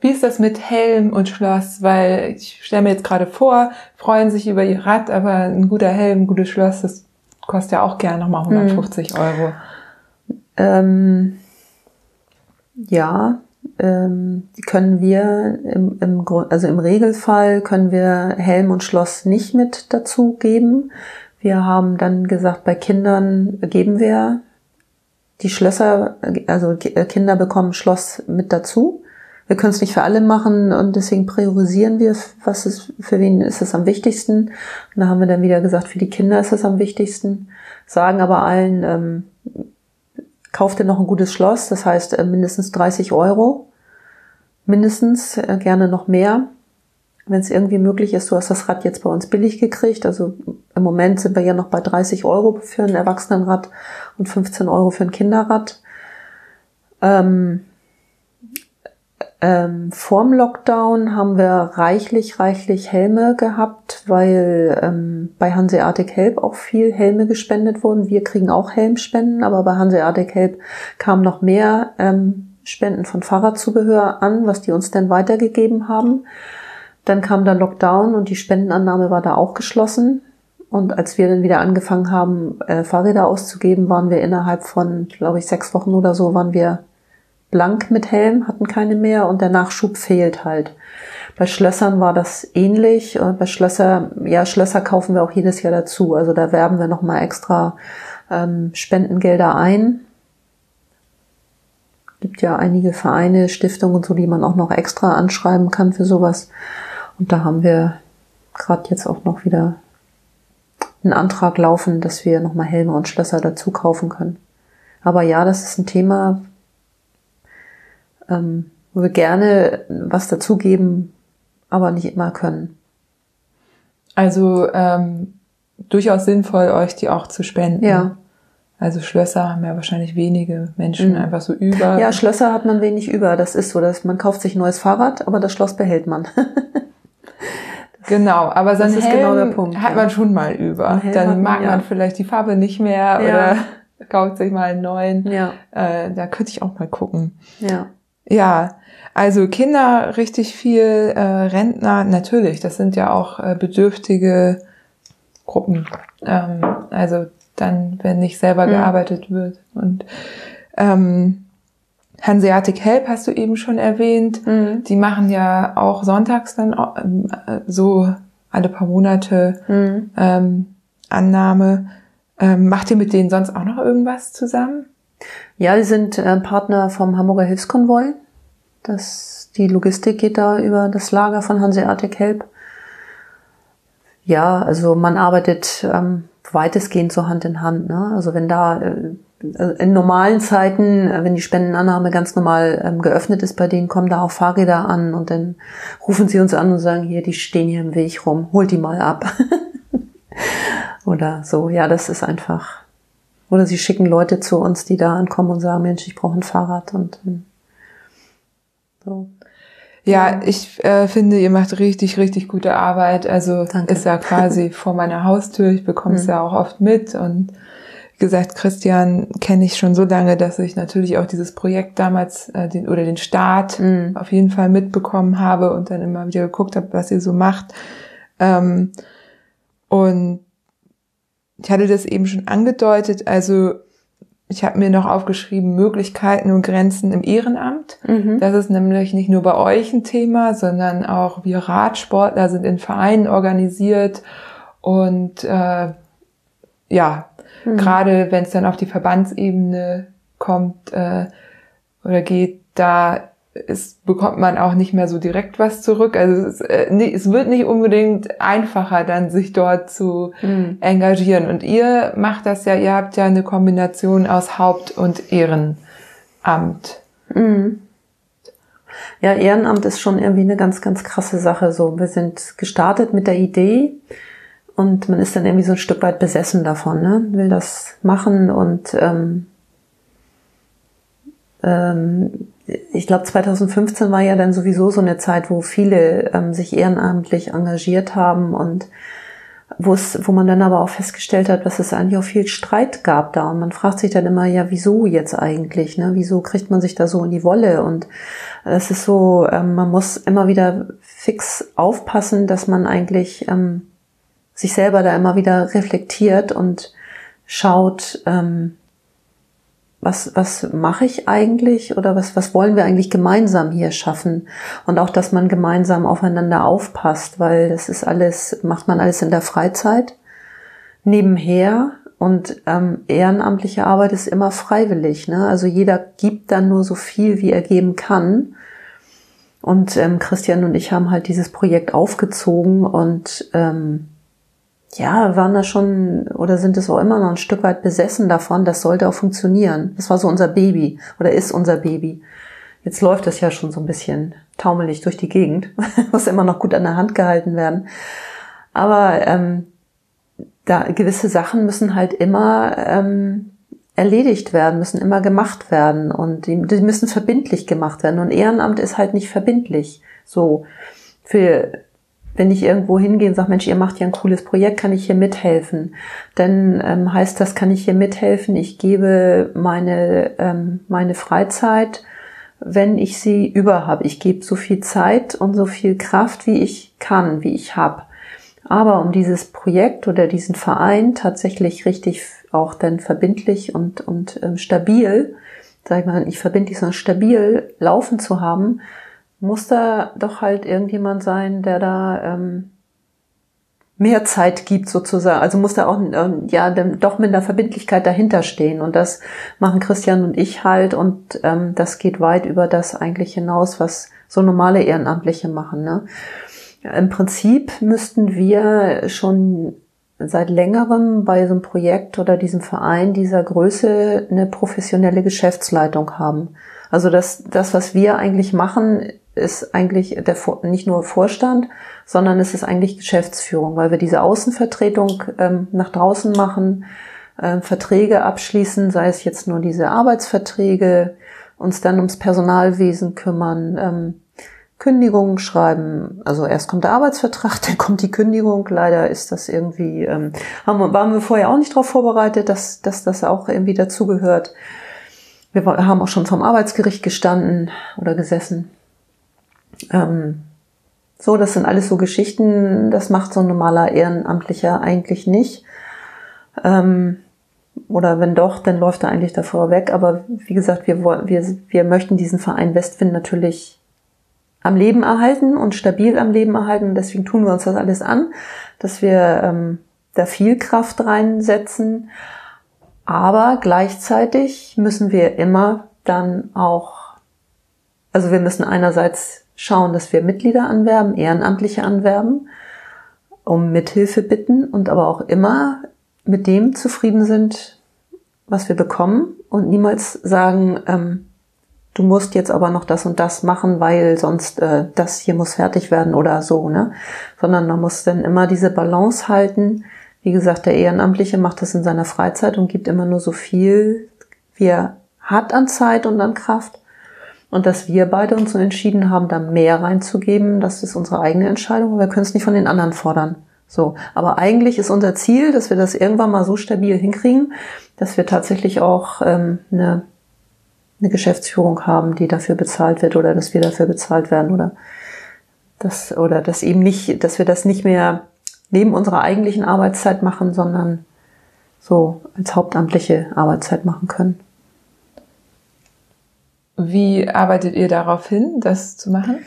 Wie ist das mit Helm und Schloss? Weil ich stelle mir jetzt gerade vor, freuen sich über ihr Rad, aber ein guter Helm, ein gutes Schloss, das kostet ja auch gern nochmal 150 hm. Euro. Ähm, ja, ähm, die können wir im, im, also im Regelfall können wir Helm und Schloss nicht mit dazu geben. Wir haben dann gesagt, bei Kindern geben wir die Schlösser, also Kinder bekommen Schloss mit dazu, wir können es nicht für alle machen und deswegen priorisieren wir, was ist, für wen ist es am wichtigsten. Und da haben wir dann wieder gesagt, für die Kinder ist es am wichtigsten. Sagen aber allen, ähm, kauft ihr noch ein gutes Schloss, das heißt äh, mindestens 30 Euro. Mindestens, äh, gerne noch mehr. Wenn es irgendwie möglich ist, du hast das Rad jetzt bei uns billig gekriegt. Also im Moment sind wir ja noch bei 30 Euro für ein Erwachsenenrad und 15 Euro für ein Kinderrad. Ähm, ähm, vorm Lockdown haben wir reichlich, reichlich Helme gehabt, weil ähm, bei Hanseatic Help auch viel Helme gespendet wurden. Wir kriegen auch Helmspenden, aber bei Hanseatic Help kamen noch mehr ähm, Spenden von Fahrradzubehör an, was die uns dann weitergegeben haben. Dann kam der Lockdown und die Spendenannahme war da auch geschlossen. Und als wir dann wieder angefangen haben, äh, Fahrräder auszugeben, waren wir innerhalb von, glaube ich, sechs Wochen oder so, waren wir blank mit Helm, hatten keine mehr und der Nachschub fehlt halt. Bei Schlössern war das ähnlich. Bei Schlösser, ja, Schlösser kaufen wir auch jedes Jahr dazu. Also da werben wir nochmal extra ähm, Spendengelder ein. Gibt ja einige Vereine, Stiftungen und so, die man auch noch extra anschreiben kann für sowas. Und da haben wir gerade jetzt auch noch wieder einen Antrag laufen, dass wir nochmal Helme und Schlösser dazu kaufen können. Aber ja, das ist ein Thema, ähm, wo wir gerne was dazugeben, aber nicht immer können. Also ähm, durchaus sinnvoll, euch die auch zu spenden. Ja. Also Schlösser haben ja wahrscheinlich wenige Menschen mhm. einfach so über. Ja, Schlösser hat man wenig über. Das ist so, dass man kauft sich ein neues Fahrrad, aber das Schloss behält man. genau, aber so ein Helm genau Punkt, hat man schon mal über. Dann mag man, ja. vielleicht die Farbe nicht mehr oder kauft sich mal einen neuen. Ja. Äh, da könnte ich auch mal gucken. Ja. Ja, also Kinder richtig viel, äh, Rentner natürlich, das sind ja auch äh, bedürftige Gruppen. Ähm, also dann, wenn nicht selber mhm. gearbeitet wird. Und ähm, Hanseatic Help hast du eben schon erwähnt. Mhm. Die machen ja auch sonntags dann äh, so alle paar Monate mhm. ähm, Annahme. Ähm, macht ihr mit denen sonst auch noch irgendwas zusammen? Ja, die sind äh, Partner vom Hamburger Hilfskonvoi. Das, die Logistik geht da über das Lager von Hanseatic Help. Ja, also man arbeitet ähm, weitestgehend so Hand in Hand. Ne? Also wenn da äh, in normalen Zeiten, äh, wenn die Spendenannahme ganz normal ähm, geöffnet ist bei denen, kommen da auch Fahrräder an und dann rufen sie uns an und sagen, hier, die stehen hier im Weg rum, holt die mal ab. Oder so, ja, das ist einfach oder sie schicken Leute zu uns, die da ankommen und sagen, Mensch, ich brauche ein Fahrrad und ähm, so. Ja, ich äh, finde, ihr macht richtig, richtig gute Arbeit. Also Danke. ist ja quasi vor meiner Haustür. Ich bekomme es mhm. ja auch oft mit. Und wie gesagt, Christian kenne ich schon so lange, dass ich natürlich auch dieses Projekt damals äh, den, oder den Start mhm. auf jeden Fall mitbekommen habe und dann immer wieder geguckt habe, was ihr so macht. Ähm, und ich hatte das eben schon angedeutet, also ich habe mir noch aufgeschrieben, Möglichkeiten und Grenzen im Ehrenamt. Mhm. Das ist nämlich nicht nur bei euch ein Thema, sondern auch wir Radsportler sind in Vereinen organisiert und äh, ja, mhm. gerade wenn es dann auf die Verbandsebene kommt äh, oder geht, da es bekommt man auch nicht mehr so direkt was zurück. Also es, äh, nee, es wird nicht unbedingt einfacher, dann sich dort zu mhm. engagieren. Und ihr macht das ja, ihr habt ja eine Kombination aus Haupt- und Ehrenamt. Mhm. Ja, Ehrenamt ist schon irgendwie eine ganz, ganz krasse Sache. So, wir sind gestartet mit der Idee und man ist dann irgendwie so ein Stück weit besessen davon, ne? Will das machen und ähm, ähm, ich glaube 2015 war ja dann sowieso so eine Zeit, wo viele ähm, sich ehrenamtlich engagiert haben und wo es, wo man dann aber auch festgestellt hat, dass es eigentlich auch viel Streit gab da. Und man fragt sich dann immer, ja, wieso jetzt eigentlich? Ne? Wieso kriegt man sich da so in die Wolle? Und es ist so, ähm, man muss immer wieder fix aufpassen, dass man eigentlich ähm, sich selber da immer wieder reflektiert und schaut, ähm, was, was mache ich eigentlich oder was, was wollen wir eigentlich gemeinsam hier schaffen? Und auch, dass man gemeinsam aufeinander aufpasst, weil das ist alles, macht man alles in der Freizeit nebenher und ähm, ehrenamtliche Arbeit ist immer freiwillig. Ne? Also jeder gibt dann nur so viel, wie er geben kann. Und ähm, Christian und ich haben halt dieses Projekt aufgezogen und ähm, ja, waren da schon oder sind es auch immer noch ein Stück weit besessen davon, das sollte auch funktionieren. Das war so unser Baby oder ist unser Baby. Jetzt läuft das ja schon so ein bisschen taumelig durch die Gegend, muss immer noch gut an der Hand gehalten werden. Aber ähm, da gewisse Sachen müssen halt immer ähm, erledigt werden, müssen immer gemacht werden und die, die müssen verbindlich gemacht werden. Und Ehrenamt ist halt nicht verbindlich. So für wenn ich irgendwo hingehe und sage, Mensch, ihr macht ja ein cooles Projekt, kann ich hier mithelfen? Dann ähm, heißt das, kann ich hier mithelfen? Ich gebe meine, ähm, meine Freizeit, wenn ich sie über habe. Ich gebe so viel Zeit und so viel Kraft, wie ich kann, wie ich habe. Aber um dieses Projekt oder diesen Verein tatsächlich richtig auch dann verbindlich und, und ähm, stabil, sag ich mal, nicht verbindlich, sondern stabil laufen zu haben, muss da doch halt irgendjemand sein, der da ähm, mehr Zeit gibt sozusagen. Also muss da auch ähm, ja doch mit einer Verbindlichkeit dahinter stehen. Und das machen Christian und ich halt. Und ähm, das geht weit über das eigentlich hinaus, was so normale Ehrenamtliche machen. Ne? Im Prinzip müssten wir schon seit längerem bei so einem Projekt oder diesem Verein dieser Größe eine professionelle Geschäftsleitung haben. Also das, das, was wir eigentlich machen, ist eigentlich der, nicht nur Vorstand, sondern es ist eigentlich Geschäftsführung, weil wir diese Außenvertretung ähm, nach draußen machen, äh, Verträge abschließen, sei es jetzt nur diese Arbeitsverträge, uns dann ums Personalwesen kümmern, ähm, Kündigungen schreiben. Also erst kommt der Arbeitsvertrag, dann kommt die Kündigung. Leider ist das irgendwie, ähm, haben, waren wir vorher auch nicht darauf vorbereitet, dass, dass das auch irgendwie dazugehört. Wir haben auch schon vom Arbeitsgericht gestanden oder gesessen. Ähm, so, das sind alles so Geschichten, das macht so ein normaler Ehrenamtlicher eigentlich nicht. Ähm, oder wenn doch, dann läuft er eigentlich davor weg. Aber wie gesagt, wir, wir, wir möchten diesen Verein Westwind natürlich am Leben erhalten und stabil am Leben erhalten. Deswegen tun wir uns das alles an, dass wir ähm, da viel Kraft reinsetzen. Aber gleichzeitig müssen wir immer dann auch, also wir müssen einerseits schauen, dass wir Mitglieder anwerben, Ehrenamtliche anwerben, um Mithilfe bitten und aber auch immer mit dem zufrieden sind, was wir bekommen und niemals sagen, ähm, du musst jetzt aber noch das und das machen, weil sonst äh, das hier muss fertig werden oder so, ne? Sondern man muss dann immer diese Balance halten. Wie gesagt, der Ehrenamtliche macht das in seiner Freizeit und gibt immer nur so viel, wie er hat an Zeit und an Kraft. Und dass wir beide uns so entschieden haben, da mehr reinzugeben, das ist unsere eigene Entscheidung. Wir können es nicht von den anderen fordern. So. Aber eigentlich ist unser Ziel, dass wir das irgendwann mal so stabil hinkriegen, dass wir tatsächlich auch ähm, eine eine Geschäftsführung haben, die dafür bezahlt wird oder dass wir dafür bezahlt werden oder das oder dass eben nicht, dass wir das nicht mehr neben unserer eigentlichen Arbeitszeit machen, sondern so als hauptamtliche Arbeitszeit machen können. Wie arbeitet ihr darauf hin, das zu machen?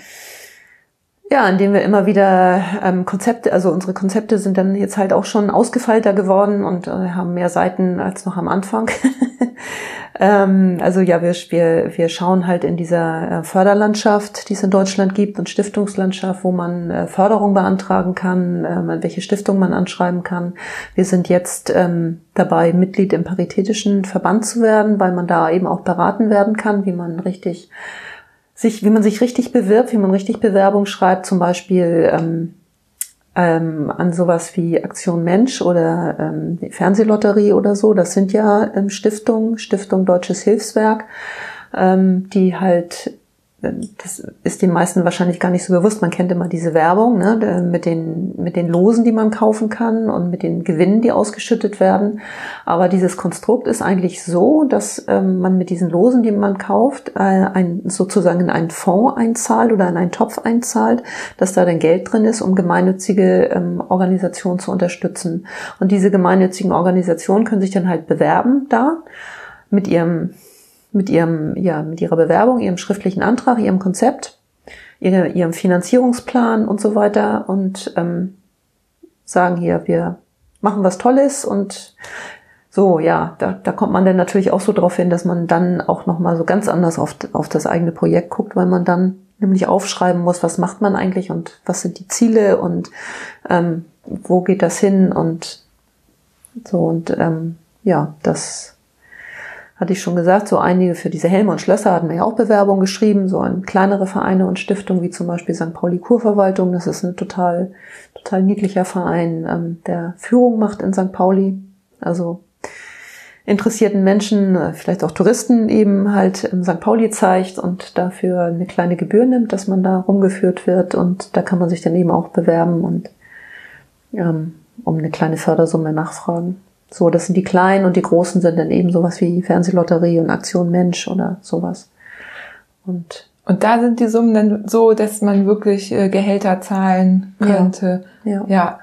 Ja, indem wir immer wieder ähm, Konzepte, also unsere Konzepte sind dann jetzt halt auch schon ausgefeilter geworden und äh, haben mehr Seiten als noch am Anfang. ähm, also ja, wir, wir, wir schauen halt in dieser äh, Förderlandschaft, die es in Deutschland gibt, und Stiftungslandschaft, wo man äh, Förderung beantragen kann, äh, welche Stiftung man anschreiben kann. Wir sind jetzt ähm, dabei, Mitglied im Paritätischen Verband zu werden, weil man da eben auch beraten werden kann, wie man richtig sich, wie man sich richtig bewirbt, wie man richtig Bewerbung schreibt, zum Beispiel ähm, ähm, an sowas wie Aktion Mensch oder ähm, Fernsehlotterie oder so. Das sind ja ähm, Stiftungen, Stiftung Deutsches Hilfswerk, ähm, die halt das ist den meisten wahrscheinlich gar nicht so bewusst. Man kennt immer diese Werbung ne, mit, den, mit den Losen, die man kaufen kann und mit den Gewinnen, die ausgeschüttet werden. Aber dieses Konstrukt ist eigentlich so, dass ähm, man mit diesen Losen, die man kauft, äh, ein, sozusagen in einen Fonds einzahlt oder in einen Topf einzahlt, dass da dann Geld drin ist, um gemeinnützige ähm, Organisationen zu unterstützen. Und diese gemeinnützigen Organisationen können sich dann halt bewerben da mit ihrem mit ihrem, ja, mit ihrer Bewerbung, ihrem schriftlichen Antrag, ihrem Konzept, ihre, ihrem Finanzierungsplan und so weiter und ähm, sagen hier, wir machen was Tolles und so, ja, da, da kommt man dann natürlich auch so drauf hin, dass man dann auch nochmal so ganz anders auf, auf das eigene Projekt guckt, weil man dann nämlich aufschreiben muss, was macht man eigentlich und was sind die Ziele und ähm, wo geht das hin und so und ähm, ja, das hatte ich schon gesagt, so einige für diese Helme und Schlösser hatten wir ja auch Bewerbungen geschrieben, so an kleinere Vereine und Stiftungen wie zum Beispiel St. Pauli Kurverwaltung. Das ist ein total, total niedlicher Verein, ähm, der Führung macht in St. Pauli. Also interessierten Menschen, äh, vielleicht auch Touristen eben halt im St. Pauli zeigt und dafür eine kleine Gebühr nimmt, dass man da rumgeführt wird und da kann man sich dann eben auch bewerben und ähm, um eine kleine Fördersumme nachfragen. So, das sind die kleinen und die großen sind dann eben sowas wie Fernsehlotterie und Aktion Mensch oder sowas. Und und da sind die Summen dann so, dass man wirklich äh, Gehälter zahlen könnte. Ja. Ja, ja,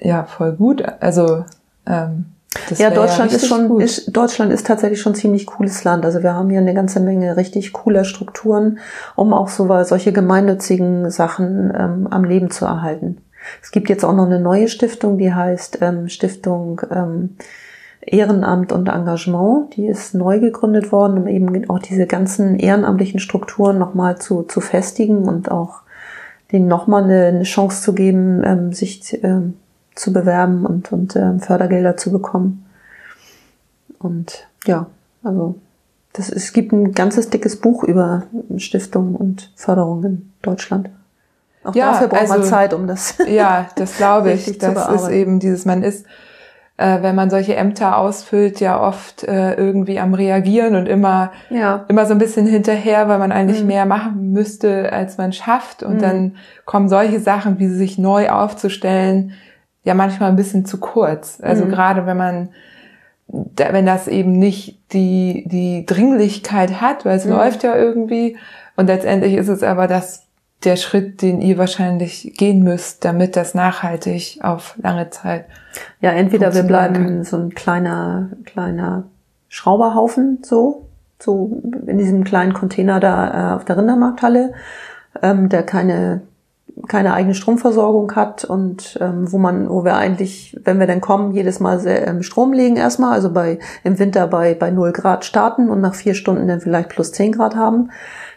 ja voll gut. Also ähm, das ja, Deutschland ja ist schon, ist, Deutschland ist tatsächlich schon ein ziemlich cooles Land. Also wir haben hier eine ganze Menge richtig cooler Strukturen, um auch so solche gemeinnützigen Sachen ähm, am Leben zu erhalten. Es gibt jetzt auch noch eine neue Stiftung, die heißt ähm, Stiftung ähm, Ehrenamt und Engagement. Die ist neu gegründet worden, um eben auch diese ganzen ehrenamtlichen Strukturen nochmal zu, zu festigen und auch denen nochmal eine, eine Chance zu geben, ähm, sich ähm, zu bewerben und, und ähm, Fördergelder zu bekommen. Und ja, also das, es gibt ein ganzes dickes Buch über Stiftungen und Förderungen in Deutschland. Auch ja, dafür braucht also, man Zeit, um das. Ja, das glaube ich. Das ist eben dieses, man ist, äh, wenn man solche Ämter ausfüllt, ja oft äh, irgendwie am Reagieren und immer, ja. immer so ein bisschen hinterher, weil man eigentlich mhm. mehr machen müsste, als man schafft. Und mhm. dann kommen solche Sachen, wie sich neu aufzustellen, ja manchmal ein bisschen zu kurz. Also mhm. gerade wenn man wenn das eben nicht die, die Dringlichkeit hat, weil es mhm. läuft ja irgendwie. Und letztendlich ist es aber das der Schritt, den ihr wahrscheinlich gehen müsst, damit das nachhaltig auf lange Zeit. Ja, entweder wir bleiben so ein kleiner, kleiner Schrauberhaufen, so, so in diesem kleinen Container da äh, auf der Rindermarkthalle, ähm, der keine keine eigene Stromversorgung hat und ähm, wo man, wo wir eigentlich, wenn wir dann kommen, jedes Mal sehr, ähm, Strom legen erstmal, also bei im Winter bei bei null Grad starten und nach vier Stunden dann vielleicht plus zehn Grad haben.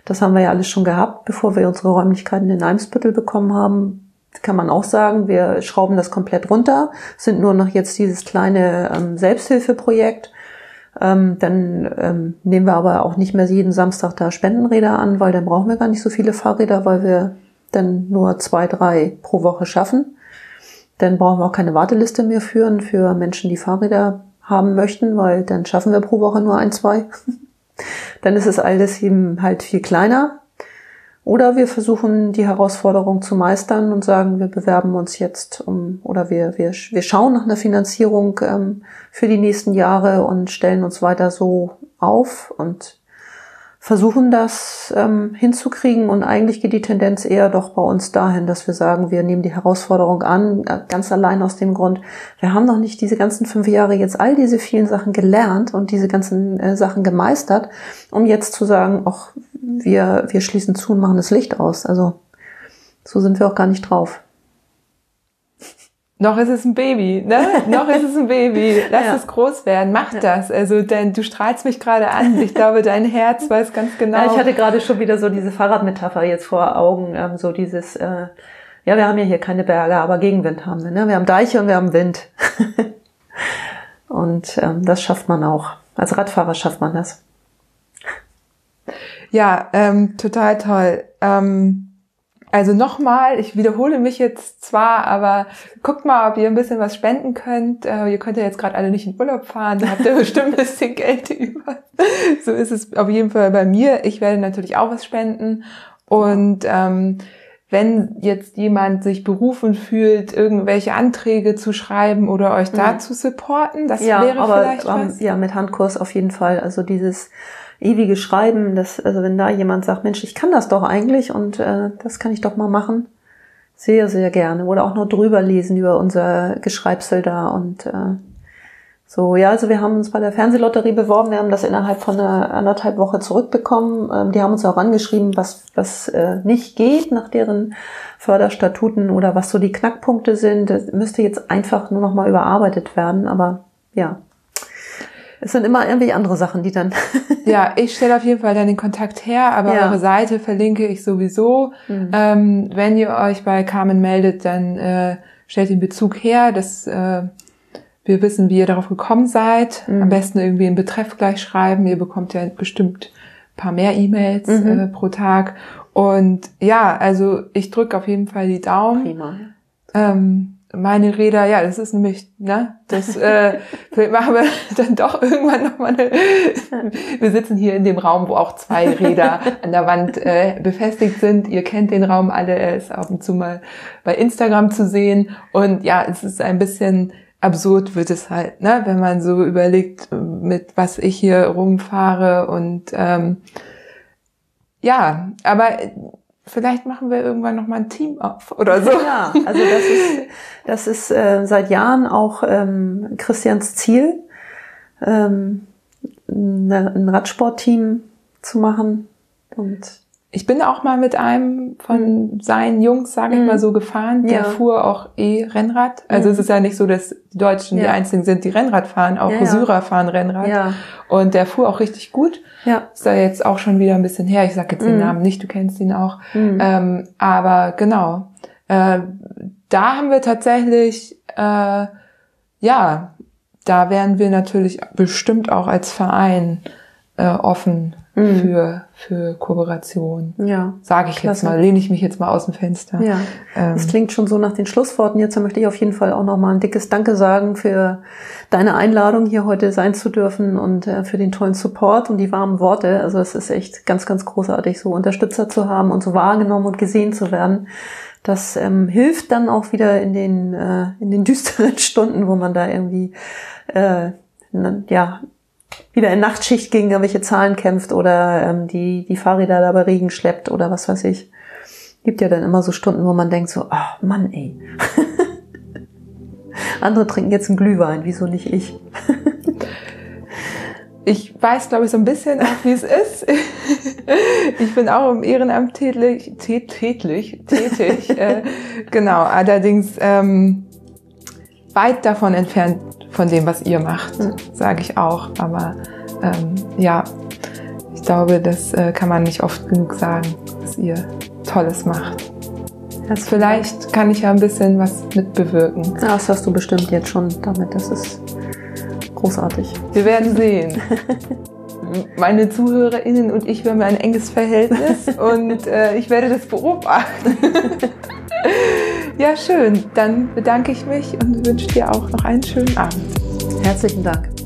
Das haben wir ja alles schon gehabt, bevor wir unsere Räumlichkeiten in Eimsbüttel bekommen haben. Kann man auch sagen, wir schrauben das komplett runter, sind nur noch jetzt dieses kleine ähm, Selbsthilfeprojekt. Ähm, dann ähm, nehmen wir aber auch nicht mehr jeden Samstag da Spendenräder an, weil dann brauchen wir gar nicht so viele Fahrräder, weil wir dann nur zwei, drei pro Woche schaffen. Dann brauchen wir auch keine Warteliste mehr führen für Menschen, die Fahrräder haben möchten, weil dann schaffen wir pro Woche nur ein, zwei. dann ist es alles eben halt viel kleiner. Oder wir versuchen die Herausforderung zu meistern und sagen, wir bewerben uns jetzt um oder wir, wir, wir schauen nach einer Finanzierung ähm, für die nächsten Jahre und stellen uns weiter so auf und versuchen das ähm, hinzukriegen und eigentlich geht die Tendenz eher doch bei uns dahin, dass wir sagen, wir nehmen die Herausforderung an, äh, ganz allein aus dem Grund, wir haben noch nicht diese ganzen fünf Jahre jetzt all diese vielen Sachen gelernt und diese ganzen äh, Sachen gemeistert, um jetzt zu sagen, ach, wir, wir schließen zu und machen das Licht aus. Also so sind wir auch gar nicht drauf. Noch ist es ein Baby, ne? Noch ist es ein Baby. Lass ja. es groß werden. Mach das. Also, denn du strahlst mich gerade an. Ich glaube, dein Herz weiß ganz genau. Ja, ich hatte gerade schon wieder so diese Fahrradmetapher jetzt vor Augen. Ähm, so dieses, äh, ja, wir haben ja hier keine Berge, aber Gegenwind haben wir. Ne? Wir haben Deiche und wir haben Wind. und ähm, das schafft man auch. Als Radfahrer schafft man das. Ja, ähm, total toll. Ähm, also nochmal, ich wiederhole mich jetzt zwar, aber guckt mal, ob ihr ein bisschen was spenden könnt. Äh, ihr könnt ja jetzt gerade alle nicht in Urlaub fahren, da habt ihr bestimmt ein bisschen Geld über. So ist es auf jeden Fall bei mir. Ich werde natürlich auch was spenden. Und ähm, wenn jetzt jemand sich berufen fühlt, irgendwelche Anträge zu schreiben oder euch da mhm. zu supporten, das ja, wäre aber, vielleicht was. Ja, mit Handkurs auf jeden Fall. Also dieses ewige Schreiben, dass, also wenn da jemand sagt, Mensch, ich kann das doch eigentlich und äh, das kann ich doch mal machen, sehr, sehr gerne. Oder auch nur drüber lesen über unser Geschreibsel da und äh, so, ja, also wir haben uns bei der Fernsehlotterie beworben, wir haben das innerhalb von einer anderthalb Woche zurückbekommen. Ähm, die haben uns auch angeschrieben, was, was äh, nicht geht nach deren Förderstatuten oder was so die Knackpunkte sind. Das müsste jetzt einfach nur noch mal überarbeitet werden, aber ja, Es sind immer irgendwie andere Sachen, die dann. ja, ich stelle auf jeden Fall dann den Kontakt her, aber Ja. eure Seite verlinke ich sowieso. Mhm. Ähm, wenn ihr euch bei Carmen meldet, dann äh, stellt den Bezug her, dass äh, wir wissen, wie ihr darauf gekommen seid. Mhm. Am besten irgendwie einen Betreff gleich schreiben. Ihr bekommt ja bestimmt ein paar mehr E-Mails Mhm. äh, pro Tag. Und ja, also ich drücke auf jeden Fall die Daumen. Prima. Ähm, meine Räder, ja, das ist nämlich, ne, das äh, machen wir dann doch irgendwann nochmal eine. Wir sitzen hier in dem Raum, wo auch zwei Räder an der Wand äh, befestigt sind. Ihr kennt den Raum alle, er ist ab und zu mal bei Instagram zu sehen. Und ja, es ist ein bisschen absurd wird es halt, ne, wenn man so überlegt, mit was ich hier rumfahre und ähm, ja, aber vielleicht machen wir irgendwann noch mal ein Team auf oder so. Ja, also das ist, das ist äh, seit Jahren auch ähm, Christians Ziel, ähm, ne- ein Radsportteam zu machen. Und Ich bin auch mal mit einem von seinen Jungs, sage ich Mhm. mal so, gefahren. Der Ja. fuhr auch eh Rennrad. Also Mhm. es ist ja nicht so, dass die Deutschen die Ja. einzigen sind, die Rennrad fahren. Auch Ja. Syrer fahren Rennrad. Und der fuhr auch richtig gut. ja. Ist da jetzt auch schon wieder ein bisschen her. Ich sag jetzt den Mhm. Namen nicht, du kennst ihn auch. Mhm. Ähm, aber genau, äh, da haben wir tatsächlich, äh, ja, da wären wir natürlich bestimmt auch als Verein äh, offen Mhm. für, für Kooperation. ja. Sage ich jetzt Klasse. mal, lehne ich mich jetzt mal aus dem Fenster. Ja, Ähm, das klingt schon so nach den Schlussworten. Jetzt möchte ich auf jeden Fall auch nochmal ein dickes Danke sagen für deine Einladung, hier heute sein zu dürfen und äh, für den tollen Support und die warmen Worte. Also es ist echt ganz, ganz großartig, so Unterstützer zu haben und so wahrgenommen und gesehen zu werden. Das ähm, hilft dann auch wieder in den, äh, in den düsteren Stunden, wo man da irgendwie äh, ja, wieder in Nachtschicht gegen irgendwelche Zahlen kämpft oder ähm, die, die Fahrräder da bei Regen schleppt oder was weiß ich. Gibt ja dann immer so Stunden, wo man denkt so, ach Mann, ey. Andere trinken jetzt einen Glühwein, wieso nicht ich? ich weiß, glaube ich, so ein bisschen auch, wie es ist. ich bin auch im Ehrenamt tätig, tä- tätig, tätig. äh, genau, allerdings ähm, weit davon entfernt von dem, was ihr macht, Mhm. sage ich auch. Aber ähm, ja, ich glaube, das äh, kann man nicht oft genug sagen, was ihr Tolles macht. Herzlichen Vielleicht kann ich ja ein bisschen was mitbewirken. Ja, das hast du bestimmt jetzt schon damit. Das ist großartig. Wir werden sehen. Meine ZuhörerInnen und ich, wir haben ein enges Verhältnis und äh, ich werde das beobachten. ja, schön. Dann bedanke ich mich und wünsche dir auch noch einen schönen Abend. Herzlichen Dank.